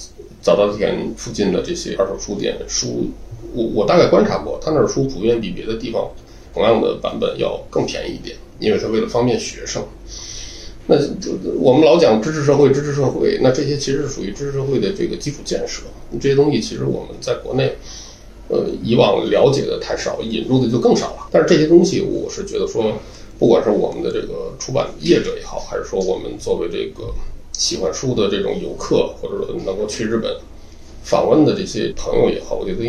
早稻田附近的这些二手书店，书我我大概观察过，他那儿书普遍比别的地方同样的版本要更便宜一点，因为他为了方便学生。那我们老讲知识社会，知识社会，那这些其实是属于知识社会的这个基础建设。这些东西其实我们在国内，呃，以往了解的太少，引入的就更少了。但是这些东西，我是觉得说，不管是我们的这个出版业者也好，还是说我们作为这个。喜欢书的这种游客，或者说能够去日本访问的这些朋友也好，我觉得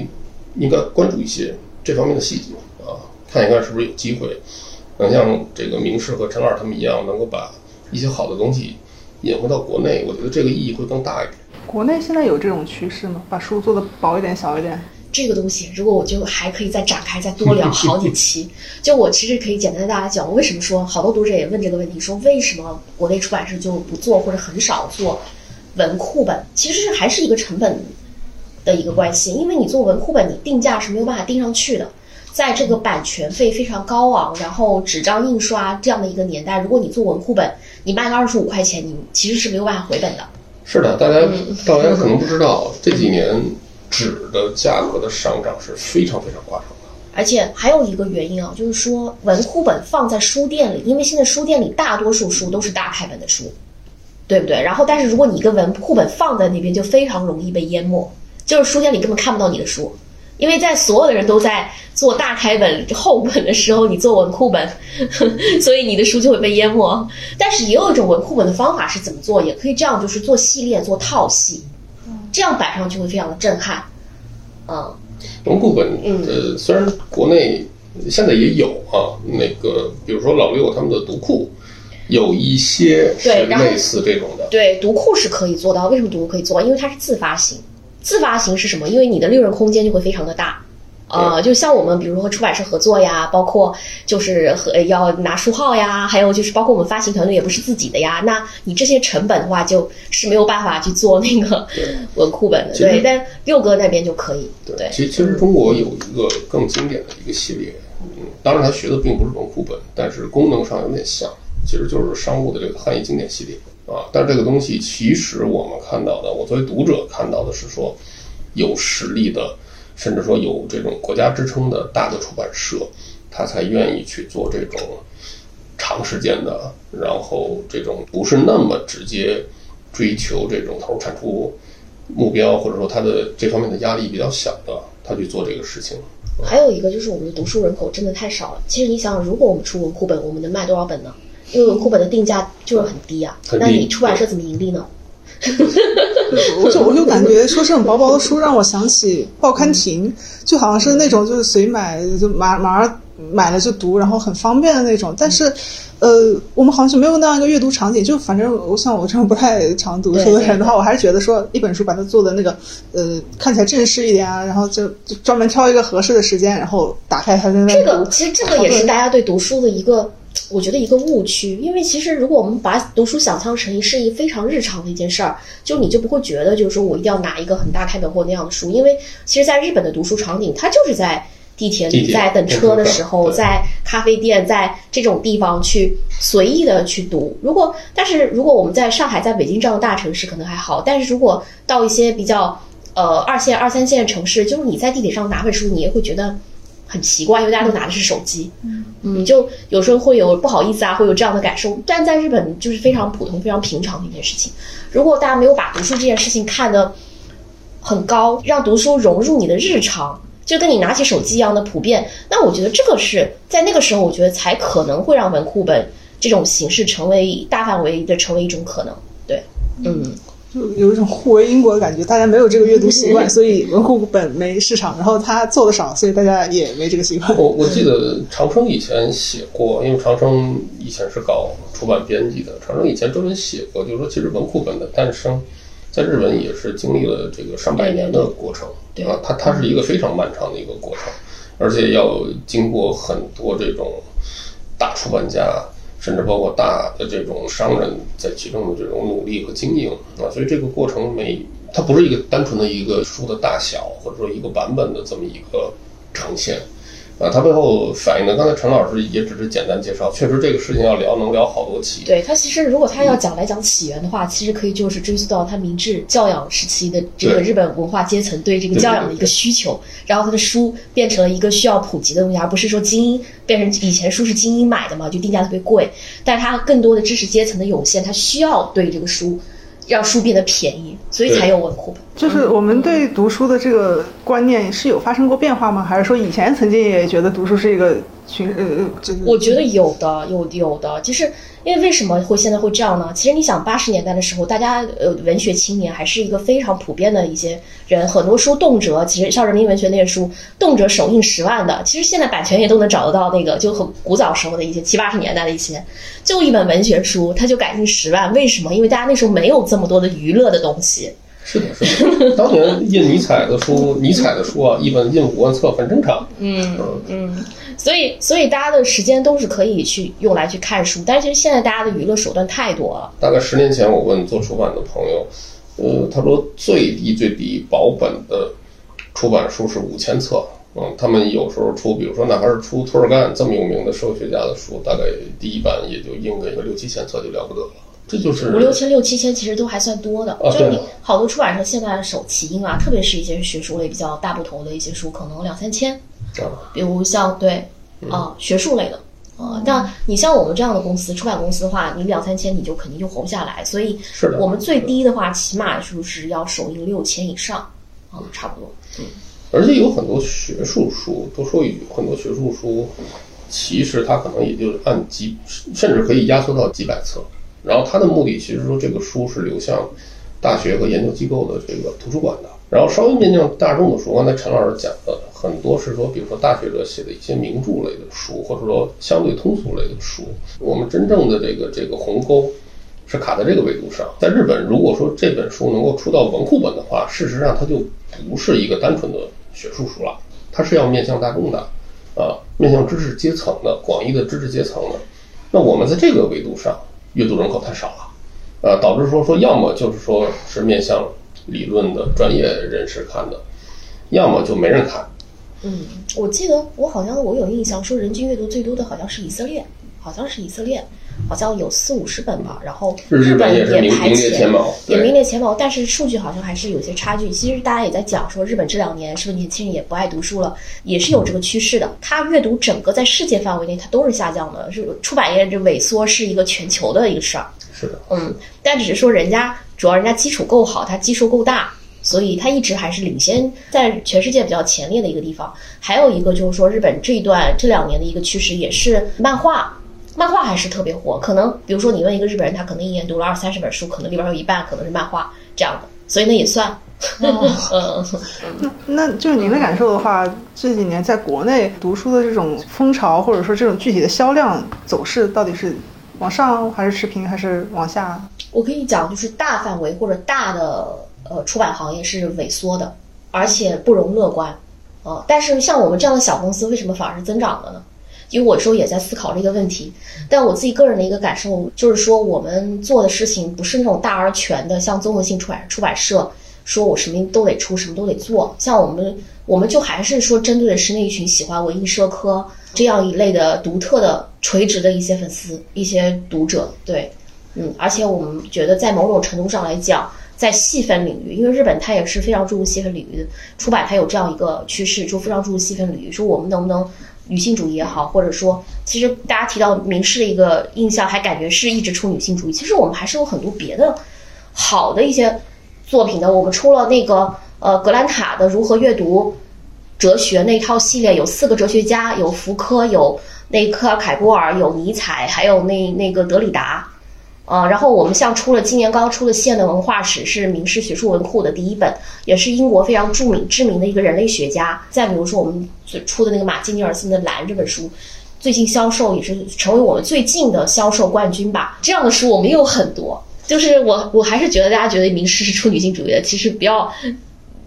应该关注一些这方面的细节啊，看一看是不是有机会能像这个明世和陈二他们一样，能够把一些好的东西引回到国内。我觉得这个意义会更大一点。国内现在有这种趋势吗？把书做的薄一点、小一点？这个东西，如果我就还可以再展开，再多聊好几期。*laughs* 就我其实可以简单的大家讲，为什么说好多读者也问这个问题，说为什么国内出版社就不做或者很少做文库本？其实还是一个成本的一个关系，因为你做文库本，你定价是没有办法定上去的。在这个版权费非常高昂，然后纸张印刷这样的一个年代，如果你做文库本，你卖个二十五块钱，你其实是没有办法回本的。是的，大家大家可能不知道这几年。纸的价格的上涨是非常非常夸张的，而且还有一个原因啊，就是说文库本放在书店里，因为现在书店里大多数书都是大开本的书，对不对？然后，但是如果你一个文库本放在那边，就非常容易被淹没，就是书店里根本看不到你的书，因为在所有的人都在做大开本厚本的时候，你做文库本，*laughs* 所以你的书就会被淹没。但是也有一种文库本的方法是怎么做，也可以这样，就是做系列，做套系。这样摆上去会非常的震撼，嗯，读库本，呃，虽然国内现在也有啊，那个比如说老六他们的读库，有一些是类似这种的，对，读库是可以做到。为什么读库可以做？因为它是自发型，自发型是什么？因为你的利润空间就会非常的大。呃，就像我们比如说和出版社合作呀，包括就是和要拿书号呀，还有就是包括我们发行团队也不是自己的呀，那你这些成本的话就是没有办法去做那个文库本的，对。但六哥那边就可以。对，其实其实中国有一个更经典的一个系列，嗯，当然他学的并不是文库本，但是功能上有点像，其实就是商务的这个汉译经典系列啊。但是这个东西其实我们看到的，我作为读者看到的是说有实力的。甚至说有这种国家支撑的大的出版社，他才愿意去做这种长时间的，然后这种不是那么直接追求这种投入产出目标，或者说他的这方面的压力比较小的，他去做这个事情。还有一个就是我们的读书人口真的太少了。其实你想想，如果我们出文库本，我们能卖多少本呢？因为文库本的定价就是很低啊，那你出版社怎么盈利呢？*laughs* 我就我就感觉说这种薄薄的书让我想起报刊亭，就好像是那种就是随买就马马上买了就读，然后很方便的那种。但是，呃，我们好像是没有那样一个阅读场景。就反正我像我这种不太常读书的人的话，我还是觉得说一本书把它做的那个呃看起来正式一点啊，然后就就专门挑一个合适的时间，然后打开它在那。这个其实这个也是大家对读书的一个。我觉得一个误区，因为其实如果我们把读书想象成是一非常日常的一件事儿，就你就不会觉得就是说我一定要拿一个很大开本或那样的书，因为其实，在日本的读书场景，它就是在地铁里，在等车的时候，在咖啡店，在这种地方去随意的去读。如果，但是如果我们在上海、在北京这样的大城市可能还好，但是如果到一些比较呃二线、二三线城市，就是你在地铁上拿本书，你也会觉得很奇怪，因为大家都拿的是手机。嗯，就有时候会有不好意思啊，会有这样的感受。但在日本就是非常普通、非常平常的一件事情。如果大家没有把读书这件事情看得很高，让读书融入你的日常，就跟你拿起手机一样的普遍，那我觉得这个是在那个时候，我觉得才可能会让文库本这种形式成为大范围的成为一种可能。对，嗯，就有一种互为因果的感觉，大家没有这个阅读习惯，*laughs* 所以文库本没市场，然后他做的少，所以大家也没这个习惯。我我记得长生以前写过，因为长生以前是搞出版编辑的，长生以前专门写过，就是说其实文库本的诞生，在日本也是经历了这个上百年的过程对啊，它它是一个非常漫长的一个过程，而且要经过很多这种大出版家。甚至包括大的这种商人在其中的这种努力和经营啊，所以这个过程每，它不是一个单纯的一个书的大小或者说一个版本的这么一个呈现，啊，它背后反映的，刚才陈老师也只是简单介绍，确实这个事情要聊能聊好多期。对他其实如果他要讲来讲起源的话，其实可以就是追溯到他明治教养时期的这个日本文化阶层对这个教养的一个需求，然后他的书变成了一个需要普及的东西，而不是说精英变成以前书是精英买的嘛，就定价特别贵，但是他更多的知识阶层的涌现，他需要对这个书让书变得便宜，所以才有文库。就是我们对读书的这个观念是有发生过变化吗？还是说以前曾经也觉得读书是一个群呃呃这个？我觉得有的，有有的，就是因为为什么会现在会这样呢？其实你想，八十年代的时候，大家呃文学青年还是一个非常普遍的一些人，很多书动辄其实像人民文学那些书，动辄首印十万的，其实现在版权也都能找得到，那个就很古早时候的一些七八十年代的一些，就一本文学书，它就敢印十万，为什么？因为大家那时候没有这么多的娱乐的东西。是的，是的。当年印尼采的书，尼采的书啊，一本印五万册很正常。嗯嗯，所以所以大家的时间都是可以去用来去看书，但是其实现在大家的娱乐手段太多了。大概十年前，我问做出版的朋友，呃，他说最低最低保本的出版书是五千册。嗯，他们有时候出，比如说哪怕是出托尔干这么有名的社会学家的书，大概第一版也就印个一个六七千册就了不得了。这就是五六千、六七千其实都还算多的，啊就是你好多出版社现在首起印啊，特别是一些学术类比较大部头的一些书，可能两三千，啊，比如像对啊、学术类的。呃，那你像我们这样的公司，出版公司的话，你两三千你就肯定就活不下来，所以是的我们最低的话，起码就是要首印六千以上，啊、差不多。嗯而且有很多学术书，多说一句，很多学术书其实它可能也就按几，甚至可以压缩到几百册。然后它的目的其实说这个书是流向大学和研究机构的这个图书馆的。然后稍微面向大众的书，刚才陈老师讲的很多是说，比如说大学者写的一些名著类的书，或者说相对通俗类的书。我们真正的这个这个鸿沟是卡在这个维度上。在日本，如果说这本书能够出到文库本的话，事实上它就不是一个单纯的学术书了，它是要面向大众的，啊，面向知识阶层的广义的知识阶层的。那我们在这个维度上，阅读人口太少了，呃，导致说说要么就是说是面向理论的专业人士看的，要么就没人看。嗯，我记得我好像我有印象说，人均阅读最多的好像是以色列，好像是以色列，好像有四五十本吧。然后日本本也是名排前茅也名列前茅，但是数据好像还是有些差距。其实大家也在讲说，日本这两年是不是年轻人也不爱读书了，也是有这个趋势的。他阅读整个在世界范围内它都是下降的，是出版业这萎缩是一个全球的一个事儿。是的，嗯，但只是说人家主要人家基础够好，它基数够大，所以它一直还是领先在全世界比较前列的一个地方。还有一个就是说，日本这一段这两年的一个趋势也是漫画。漫画还是特别火，可能比如说你问一个日本人，他可能一年读了二三十本书，可能里边有一半可能是漫画这样的，所以那也算。*laughs* 那，那就是您的感受的话，这几年在国内读书的这种风潮，或者说这种具体的销量走势，到底是往上还是持平还是往下？我可以讲，就是大范围或者大的呃出版行业是萎缩的，而且不容乐观。呃，但是像我们这样的小公司，为什么反而是增长的呢？因为我有时候也在思考这个问题，但我自己个人的一个感受就是说，我们做的事情不是那种大而全的，像综合性出版出版社说我什么都得出，什么都得做。像我们，我们就还是说针对的是那一群喜欢文艺社科这样一类的独特的垂直的一些粉丝、一些读者。对，嗯，而且我们觉得在某种程度上来讲，在细分领域，因为日本它也是非常注重细分领域的出版，它有这样一个趋势，就非常注重细分领域。说我们能不能女性主义也好，或者说，其实大家提到明世的一个印象，还感觉是一直出女性主义。其实我们还是有很多别的好的一些作品的。我们出了那个呃格兰塔的《如何阅读哲学》那套系列，有四个哲学家，有福柯，有那科尔凯波尔，有尼采，还有那那个德里达。呃，然后我们像出了今年刚出的《现的文化史》，是名师学术文库的第一本，也是英国非常著名知名的一个人类学家。再比如说我们最出的那个马基尼尔森的《蓝》这本书，最近销售也是成为我们最近的销售冠军吧。这样的书我们有很多。就是我我还是觉得大家觉得名师是出女性主义的，其实不要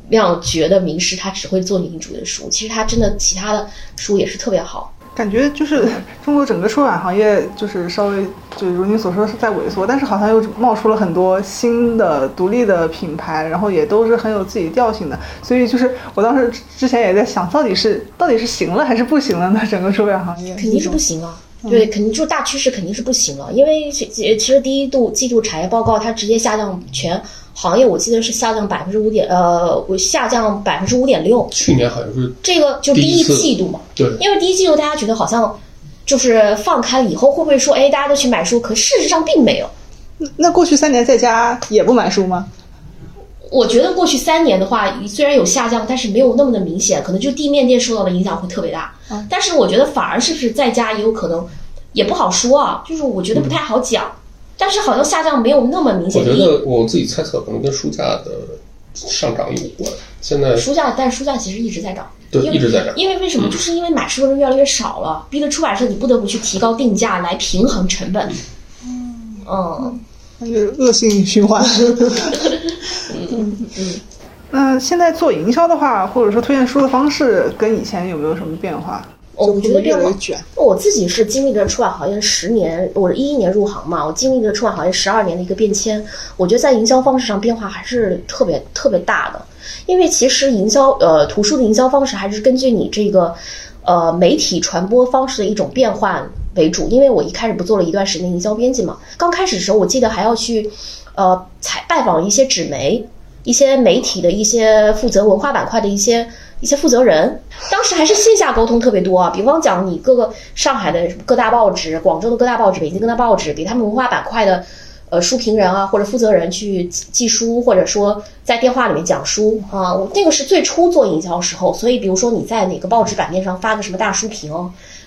那样觉得名师他只会做女性主义的书，其实他真的其他的书也是特别好。感觉就是 *laughs* 中国整个出版行业就是稍微就如您所说是在萎缩，但是好像又冒出了很多新的独立的品牌，然后也都是很有自己调性的。所以就是我当时之前也在想，到底是到底是行了还是不行了呢？整个出版行业肯定是不行啊，对，肯定就大趋势肯定是不行了，因为其其实第一度季度产业报告它直接下降全。行业我记得是下降百分之五点，呃，我下降百分之五点六。去年好像是这个就第一季度嘛，对，因为第一季度大家觉得好像就是放开了以后会不会说，哎，大家都去买书？可事实上并没有。那过去三年在家也不买书吗？我觉得过去三年的话，虽然有下降，但是没有那么的明显，可能就地面店受到的影响会特别大。但是我觉得反而是不是在家也有可能，也不好说啊，就是我觉得不太好讲。但是好像下降没有那么明显。我觉得我自己猜测可能跟书价的上涨有关。现在书价，但是书价其实一直在涨，对，一直在涨。因为为什么？就是因为买书的人越来越少了，逼得出版社你不得不去提高定价来平衡成本。嗯嗯，那就恶性循环。*laughs* 嗯嗯。那现在做营销的话，或者说推荐书的方式，跟以前有没有什么变化？我觉得变化，卷。我自己是经历了出版行业十年，我是一一年入行嘛，我经历了出版行业十二年的一个变迁。我觉得在营销方式上变化还是特别特别大的，因为其实营销呃图书的营销方式还是根据你这个呃媒体传播方式的一种变换为主。因为我一开始不做了一段时间营销编辑嘛，刚开始的时候我记得还要去呃采拜访一些纸媒、一些媒体的一些负责文化板块的一些。一些负责人，当时还是线下沟通特别多啊。比方讲，你各个上海的各大报纸、广州的各大报纸、北京各大报纸，给他们文化板块的呃书评人啊或者负责人去寄书，或者说在电话里面讲书啊。我那个是最初做营销时候，所以比如说你在哪个报纸版面上发个什么大书评，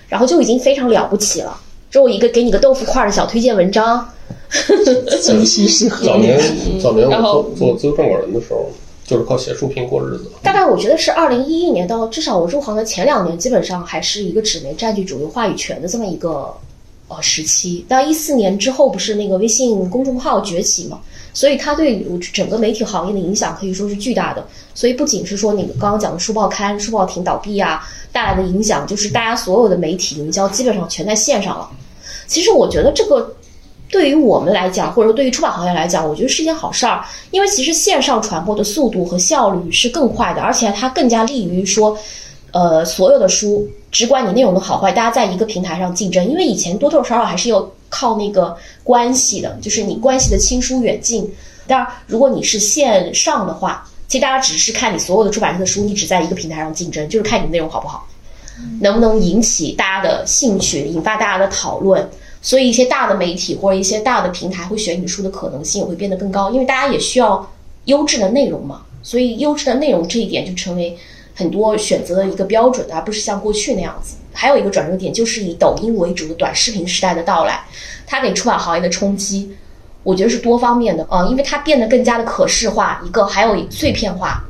然后就已经非常了不起了。就一个给你个豆腐块的小推荐文章，*laughs* 珍惜适合。早年早年我做做自由撰稿人的时候。就是靠写书评过日子。大概我觉得是二零一一年到至少我入行的前两年，基本上还是一个纸媒占据主流话语权的这么一个呃时期。到一四年之后，不是那个微信公众号崛起嘛，所以它对整个媒体行业的影响可以说是巨大的。所以不仅是说你们刚刚讲的书报刊、书报亭倒闭啊带来的影响，就是大家所有的媒体营销基本上全在线上了。其实我觉得这个。对于我们来讲，或者说对于出版行业来讲，我觉得是一件好事儿，因为其实线上传播的速度和效率是更快的，而且它更加利于说，呃，所有的书只管你内容的好坏，大家在一个平台上竞争。因为以前多多少少还是要靠那个关系的，就是你关系的亲疏远近。当然，如果你是线上的话，其实大家只是看你所有的出版社的书，你只在一个平台上竞争，就是看你内容好不好，能不能引起大家的兴趣，引发大家的讨论。所以，一些大的媒体或者一些大的平台会选你书的可能性也会变得更高，因为大家也需要优质的内容嘛。所以，优质的内容这一点就成为很多选择的一个标准，而不是像过去那样子。还有一个转折点，就是以抖音为主的短视频时代的到来，它给出版行业的冲击，我觉得是多方面的啊，因为它变得更加的可视化，一个还有碎片化，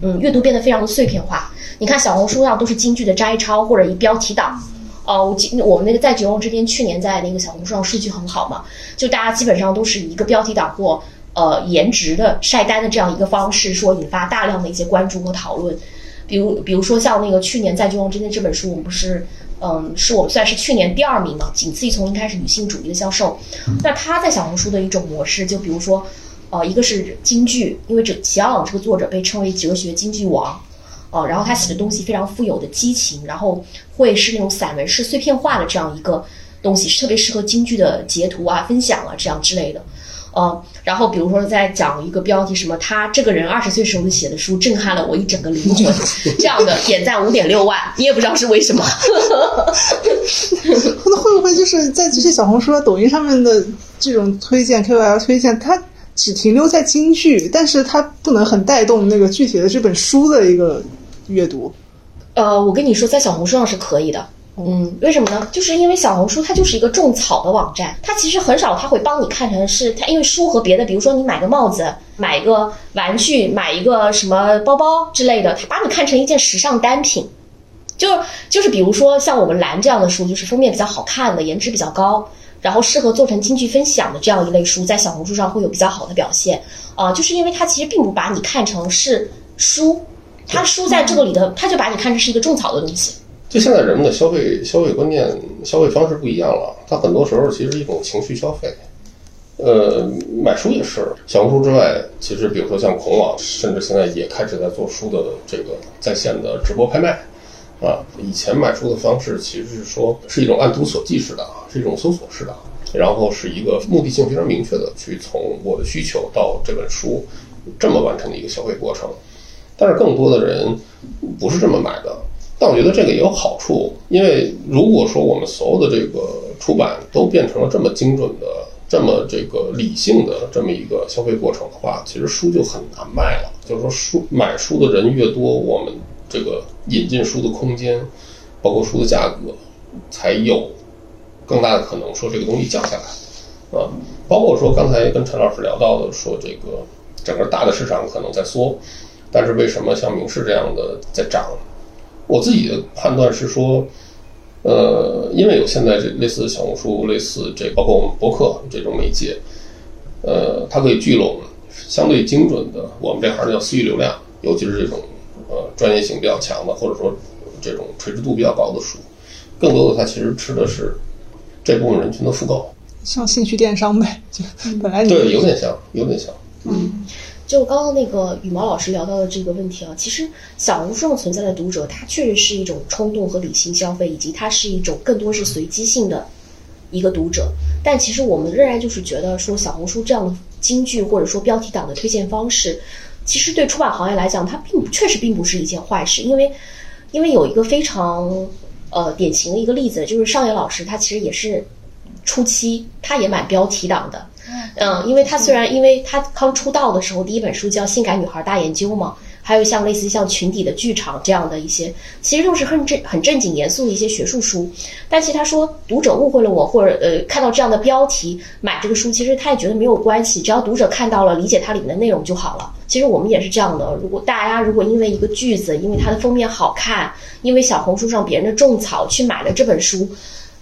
嗯，阅读变得非常的碎片化。你看小红书上都是京剧的摘抄或者一标题党。哦，我记我们那个在绝望之巅，去年在那个小红书上数据很好嘛，就大家基本上都是一个标题党或呃颜值的晒单的这样一个方式，说引发大量的一些关注和讨论。比如比如说像那个去年在绝望之巅这本书，我们不是嗯是我们算是去年第二名嘛，仅次于从零开始女性主义的销售。那他在小红书的一种模式，就比如说呃，一个是京剧，因为这齐昂这个作者被称为哲学京剧王，呃，然后他写的东西非常富有的激情，然后会是那种散文式碎片化的这样一个东西，特别适合京剧的截图啊、分享啊这样之类的。呃，然后比如说在讲一个标题，什么他这个人二十岁时候写的书震撼了我一整个灵魂，*laughs* 这样的点赞五点六万，你也不知道是为什么。*laughs* 那会不会就是在这些小红书、抖音上面的这种推荐 KOL 推荐，它只停留在京剧，但是它不能很带动那个具体的这本书的一个阅读？呃，我跟你说，在小红书上是可以的。嗯，为什么呢？就是因为小红书它就是一个种草的网站，它其实很少，它会帮你看成是它，因为书和别的，比如说你买个帽子、买一个玩具、买一个什么包包之类的，它把你看成一件时尚单品。就就是比如说像我们蓝这样的书，就是封面比较好看的，颜值比较高，然后适合做成京剧分享的这样一类书，在小红书上会有比较好的表现啊，就是因为它其实并不把你看成是书，它书在这个里头，它就把你看成是一个种草的东西。就现在人们的消费消费观念、消费方式不一样了，它很多时候其实是一种情绪消费。呃，买书也是，小红书之外，其实比如说像孔网，甚至现在也开始在做书的这个在线的直播拍卖。啊，以前买书的方式其实是说是一种按图索骥式的啊，是一种搜索式的，然后是一个目的性非常明确的去从我的需求到这本书这么完成的一个消费过程。但是更多的人不是这么买的。但我觉得这个也有好处，因为如果说我们所有的这个出版都变成了这么精准的、这么这个理性的这么一个消费过程的话，其实书就很难卖了。就是说，书买书的人越多，我们这个引进书的空间，包括书的价格，才有更大的可能说这个东西降下来啊。包括说刚才跟陈老师聊到的，说这个整个大的市场可能在缩，但是为什么像明世这样的在涨？我自己的判断是说，呃，因为有现在这类似小红书、类似这包括我们博客这种媒介，呃，它可以聚拢相对精准的我们这行叫私域流量，尤其是这种呃专业性比较强的，或者说这种垂直度比较高的书，更多的它其实吃的是这部分人群的复购，像兴趣电商呗，就本来你对有点像，有点像，嗯。就刚刚那个羽毛老师聊到的这个问题啊，其实小红书上存在的读者，他确实是一种冲动和理性消费，以及它是一种更多是随机性的一个读者。但其实我们仍然就是觉得说，小红书这样的京剧或者说标题党的推荐方式，其实对出版行业来讲，它并确实并不是一件坏事。因为，因为有一个非常呃典型的一个例子，就是上野老师，他其实也是初期他也买标题党的。嗯，因为他虽然因为他刚出道的时候，第一本书叫《性感女孩大研究》嘛，还有像类似像《群体的剧场》这样的一些，其实都是很正很正经严肃的一些学术书。但其实他说读者误会了我，或者呃看到这样的标题买这个书，其实他也觉得没有关系，只要读者看到了理解它里面的内容就好了。其实我们也是这样的，如果大家如果因为一个句子，因为它的封面好看，因为小红书上别人的种草去买了这本书，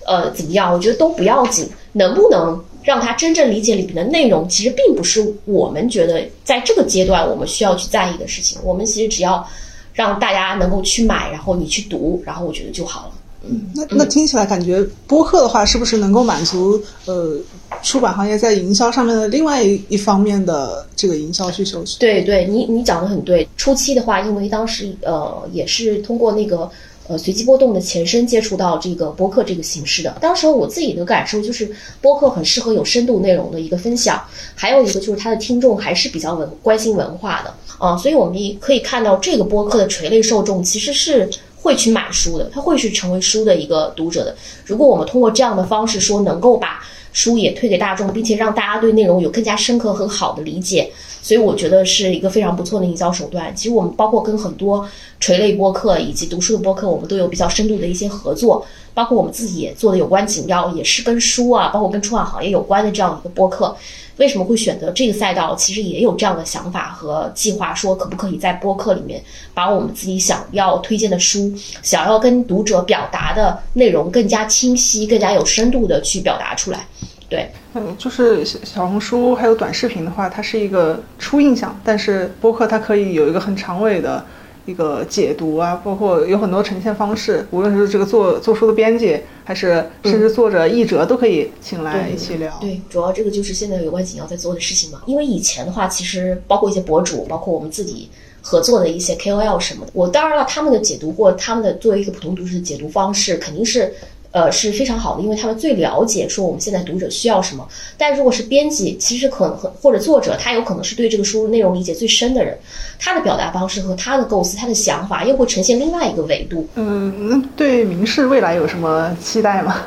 呃怎么样？我觉得都不要紧，能不能？让他真正理解里面的内容，其实并不是我们觉得在这个阶段我们需要去在意的事情。我们其实只要让大家能够去买，然后你去读，然后我觉得就好了。嗯，那那听起来感觉播客的话，是不是能够满足呃出版行业在营销上面的另外一一方面的这个营销需求？对对，你你讲的很对。初期的话，因为当时呃也是通过那个。呃，随机波动的前身接触到这个播客这个形式的，当时我自己的感受就是，播客很适合有深度内容的一个分享，还有一个就是它的听众还是比较文关心文化的啊，所以我们也可以看到这个播客的垂类受众其实是会去买书的，他会去成为书的一个读者的。如果我们通过这样的方式说，能够把书也推给大众，并且让大家对内容有更加深刻很好的理解。所以我觉得是一个非常不错的营销手段。其实我们包括跟很多垂类播客以及读书的播客，我们都有比较深度的一些合作。包括我们自己也做的有关紧要，也是跟书啊，包括跟出版行业有关的这样一个播客。为什么会选择这个赛道？其实也有这样的想法和计划，说可不可以在播客里面把我们自己想要推荐的书，想要跟读者表达的内容更加清晰、更加有深度的去表达出来。对，嗯，就是小小红书还有短视频的话，它是一个初印象，但是播客它可以有一个很长尾的一个解读啊，包括有很多呈现方式，无论是这个做做书的编辑，还是甚至作者、译者，都可以请来一起聊。对，主要这个就是现在有关紧要在做的事情嘛。因为以前的话，其实包括一些博主，包括我们自己合作的一些 KOL 什么的，我当然了，他们的解读或他们的作为一个普通读者的解读方式，肯定是。呃，是非常好的，因为他们最了解说我们现在读者需要什么。但如果是编辑，其实可能或者作者，他有可能是对这个书内容理解最深的人，他的表达方式和他的构思、他的想法又会呈现另外一个维度。嗯，那对明世未来有什么期待吗？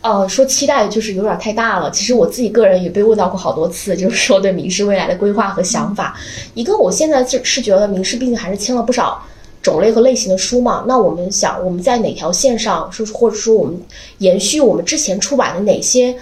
呃，说期待就是有点太大了。其实我自己个人也被问到过好多次，就是说对明世未来的规划和想法。一个，我现在是是觉得明世毕竟还是签了不少。种类和类型的书嘛，那我们想我们在哪条线上，是或者说我们延续我们之前出版的哪些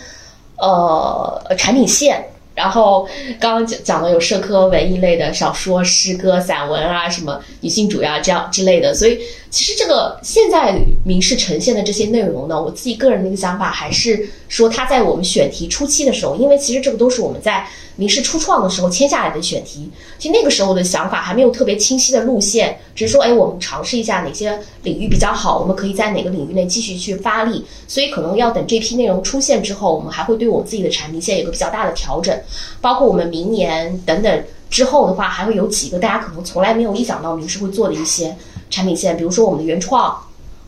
呃产品线？然后刚刚讲讲的有社科文艺类的小说、诗歌、散文啊，什么女性主义啊这样之类的。所以其实这个现在明示呈现的这些内容呢，我自己个人的一个想法还是说，它在我们选题初期的时候，因为其实这个都是我们在。明世初创的时候签下来的选题，其实那个时候的想法还没有特别清晰的路线，只是说，哎，我们尝试一下哪些领域比较好，我们可以在哪个领域内继续去发力。所以可能要等这批内容出现之后，我们还会对我们自己的产品线有个比较大的调整，包括我们明年等等之后的话，还会有几个大家可能从来没有意想到明世会做的一些产品线，比如说我们的原创。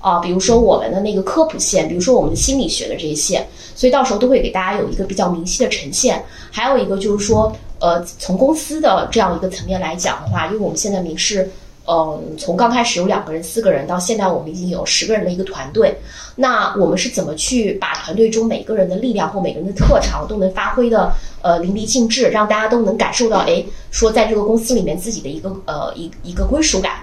啊，比如说我们的那个科普线，比如说我们的心理学的这些线，所以到时候都会给大家有一个比较明晰的呈现。还有一个就是说，呃，从公司的这样一个层面来讲的话，因为我们现在明示，嗯，从刚开始有两个人、四个人，到现在我们已经有十个人的一个团队。那我们是怎么去把团队中每个人的力量或每个人的特长都能发挥的呃淋漓尽致，让大家都能感受到，哎，说在这个公司里面自己的一个呃一一个归属感，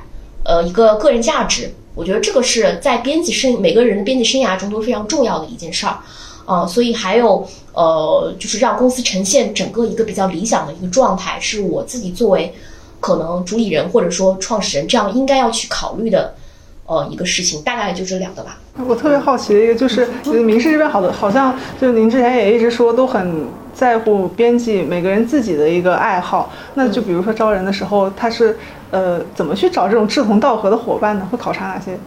呃，一个个人价值。我觉得这个是在编辑生每个人的编辑生涯中都非常重要的一件事儿，啊，所以还有呃，就是让公司呈现整个一个比较理想的一个状态，是我自己作为可能主理人或者说创始人这样应该要去考虑的，呃，一个事情，大概就这两个吧。我特别好奇的一个就是，明世这边好的，好像就是您之前也一直说都很在乎编辑每个人自己的一个爱好，那就比如说招人的时候，他是。呃，怎么去找这种志同道合的伙伴呢？会考察哪些？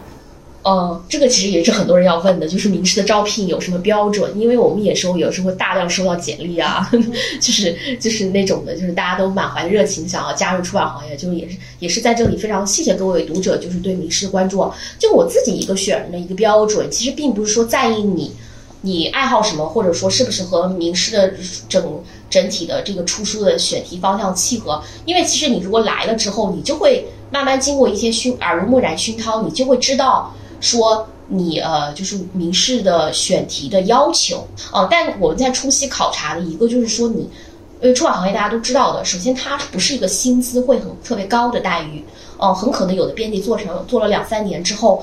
呃，这个其实也是很多人要问的，就是名师的招聘有什么标准？因为我们也收，有时候会大量收到简历啊，*laughs* 就是就是那种的，就是大家都满怀热情想要加入出版行业，就是也是也是在这里非常谢谢各位读者，就是对名师的关注。就我自己一个选人的一个标准，其实并不是说在意你。你爱好什么，或者说是不是和名师的整整体的这个出书的选题方向契合？因为其实你如果来了之后，你就会慢慢经过一些熏耳濡目染熏陶，你就会知道说你呃就是名师的选题的要求啊。但我们在初期考察的一个就是说你，因为出版行业大家都知道的，首先它不是一个薪资会很特别高的待遇，嗯，很可能有的编辑做成做了两三年之后。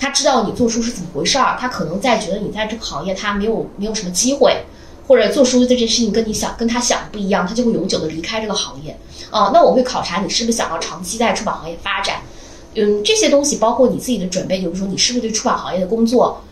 他知道你做书是怎么回事儿，他可能在觉得你在这个行业他没有没有什么机会，或者做书这件事情跟你想跟他想的不一样，他就会永久的离开这个行业。啊，那我会考察你是不是想要长期在出版行业发展，嗯，这些东西包括你自己的准备，就是说你是不是对出版行业的工作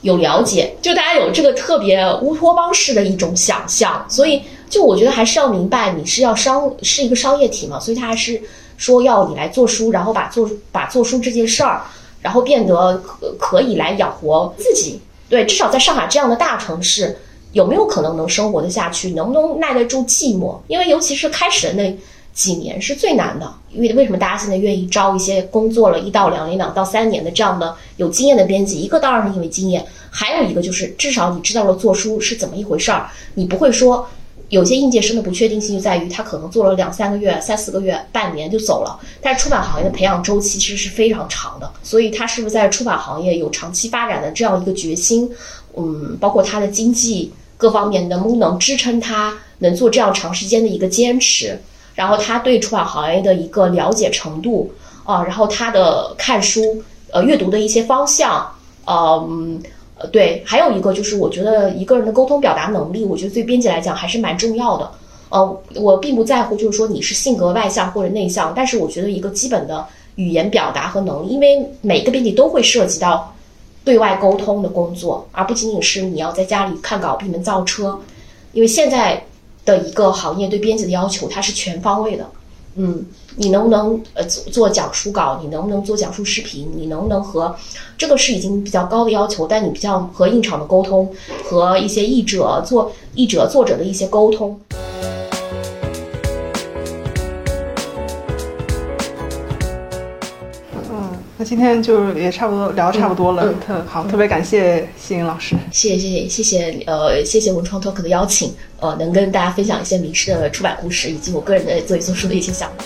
有了解，就大家有这个特别乌托邦式的一种想象，所以就我觉得还是要明白你是要商是一个商业体嘛，所以他还是说要你来做书，然后把做把做书这件事儿。然后变得可可以来养活自己，对，至少在上海这样的大城市，有没有可能能生活得下去？能不能耐得住寂寞？因为尤其是开始的那几年是最难的。因为为什么大家现在愿意招一些工作了一到两年、两到三年的这样的有经验的编辑？一个当然是因为经验，还有一个就是至少你知道了做书是怎么一回事儿，你不会说。有些应届生的不确定性就在于他可能做了两三个月、三四个月、半年就走了。但是出版行业的培养周期其实是非常长的，所以他是不是在出版行业有长期发展的这样一个决心？嗯，包括他的经济各方面能不能支撑他能做这样长时间的一个坚持？然后他对出版行业的一个了解程度啊，然后他的看书呃阅读的一些方向，嗯。呃对，还有一个就是，我觉得一个人的沟通表达能力，我觉得对编辑来讲还是蛮重要的。呃，我并不在乎，就是说你是性格外向或者内向，但是我觉得一个基本的语言表达和能力，因为每个编辑都会涉及到对外沟通的工作，而不仅仅是你要在家里看稿闭门造车。因为现在的一个行业对编辑的要求，它是全方位的。嗯，你能不能呃做做讲书稿？你能不能做讲述视频？你能不能和这个是已经比较高的要求，但你比较和印厂的沟通，和一些译者做译者作者的一些沟通。嗯，那今天就也差不多聊得差不多了，嗯特好，特别感谢谢颖老师。谢谢谢谢谢呃谢谢文创 Talk 的邀请，呃能跟大家分享一些名师的出版故事，以及我个人的做一做书的一些想法。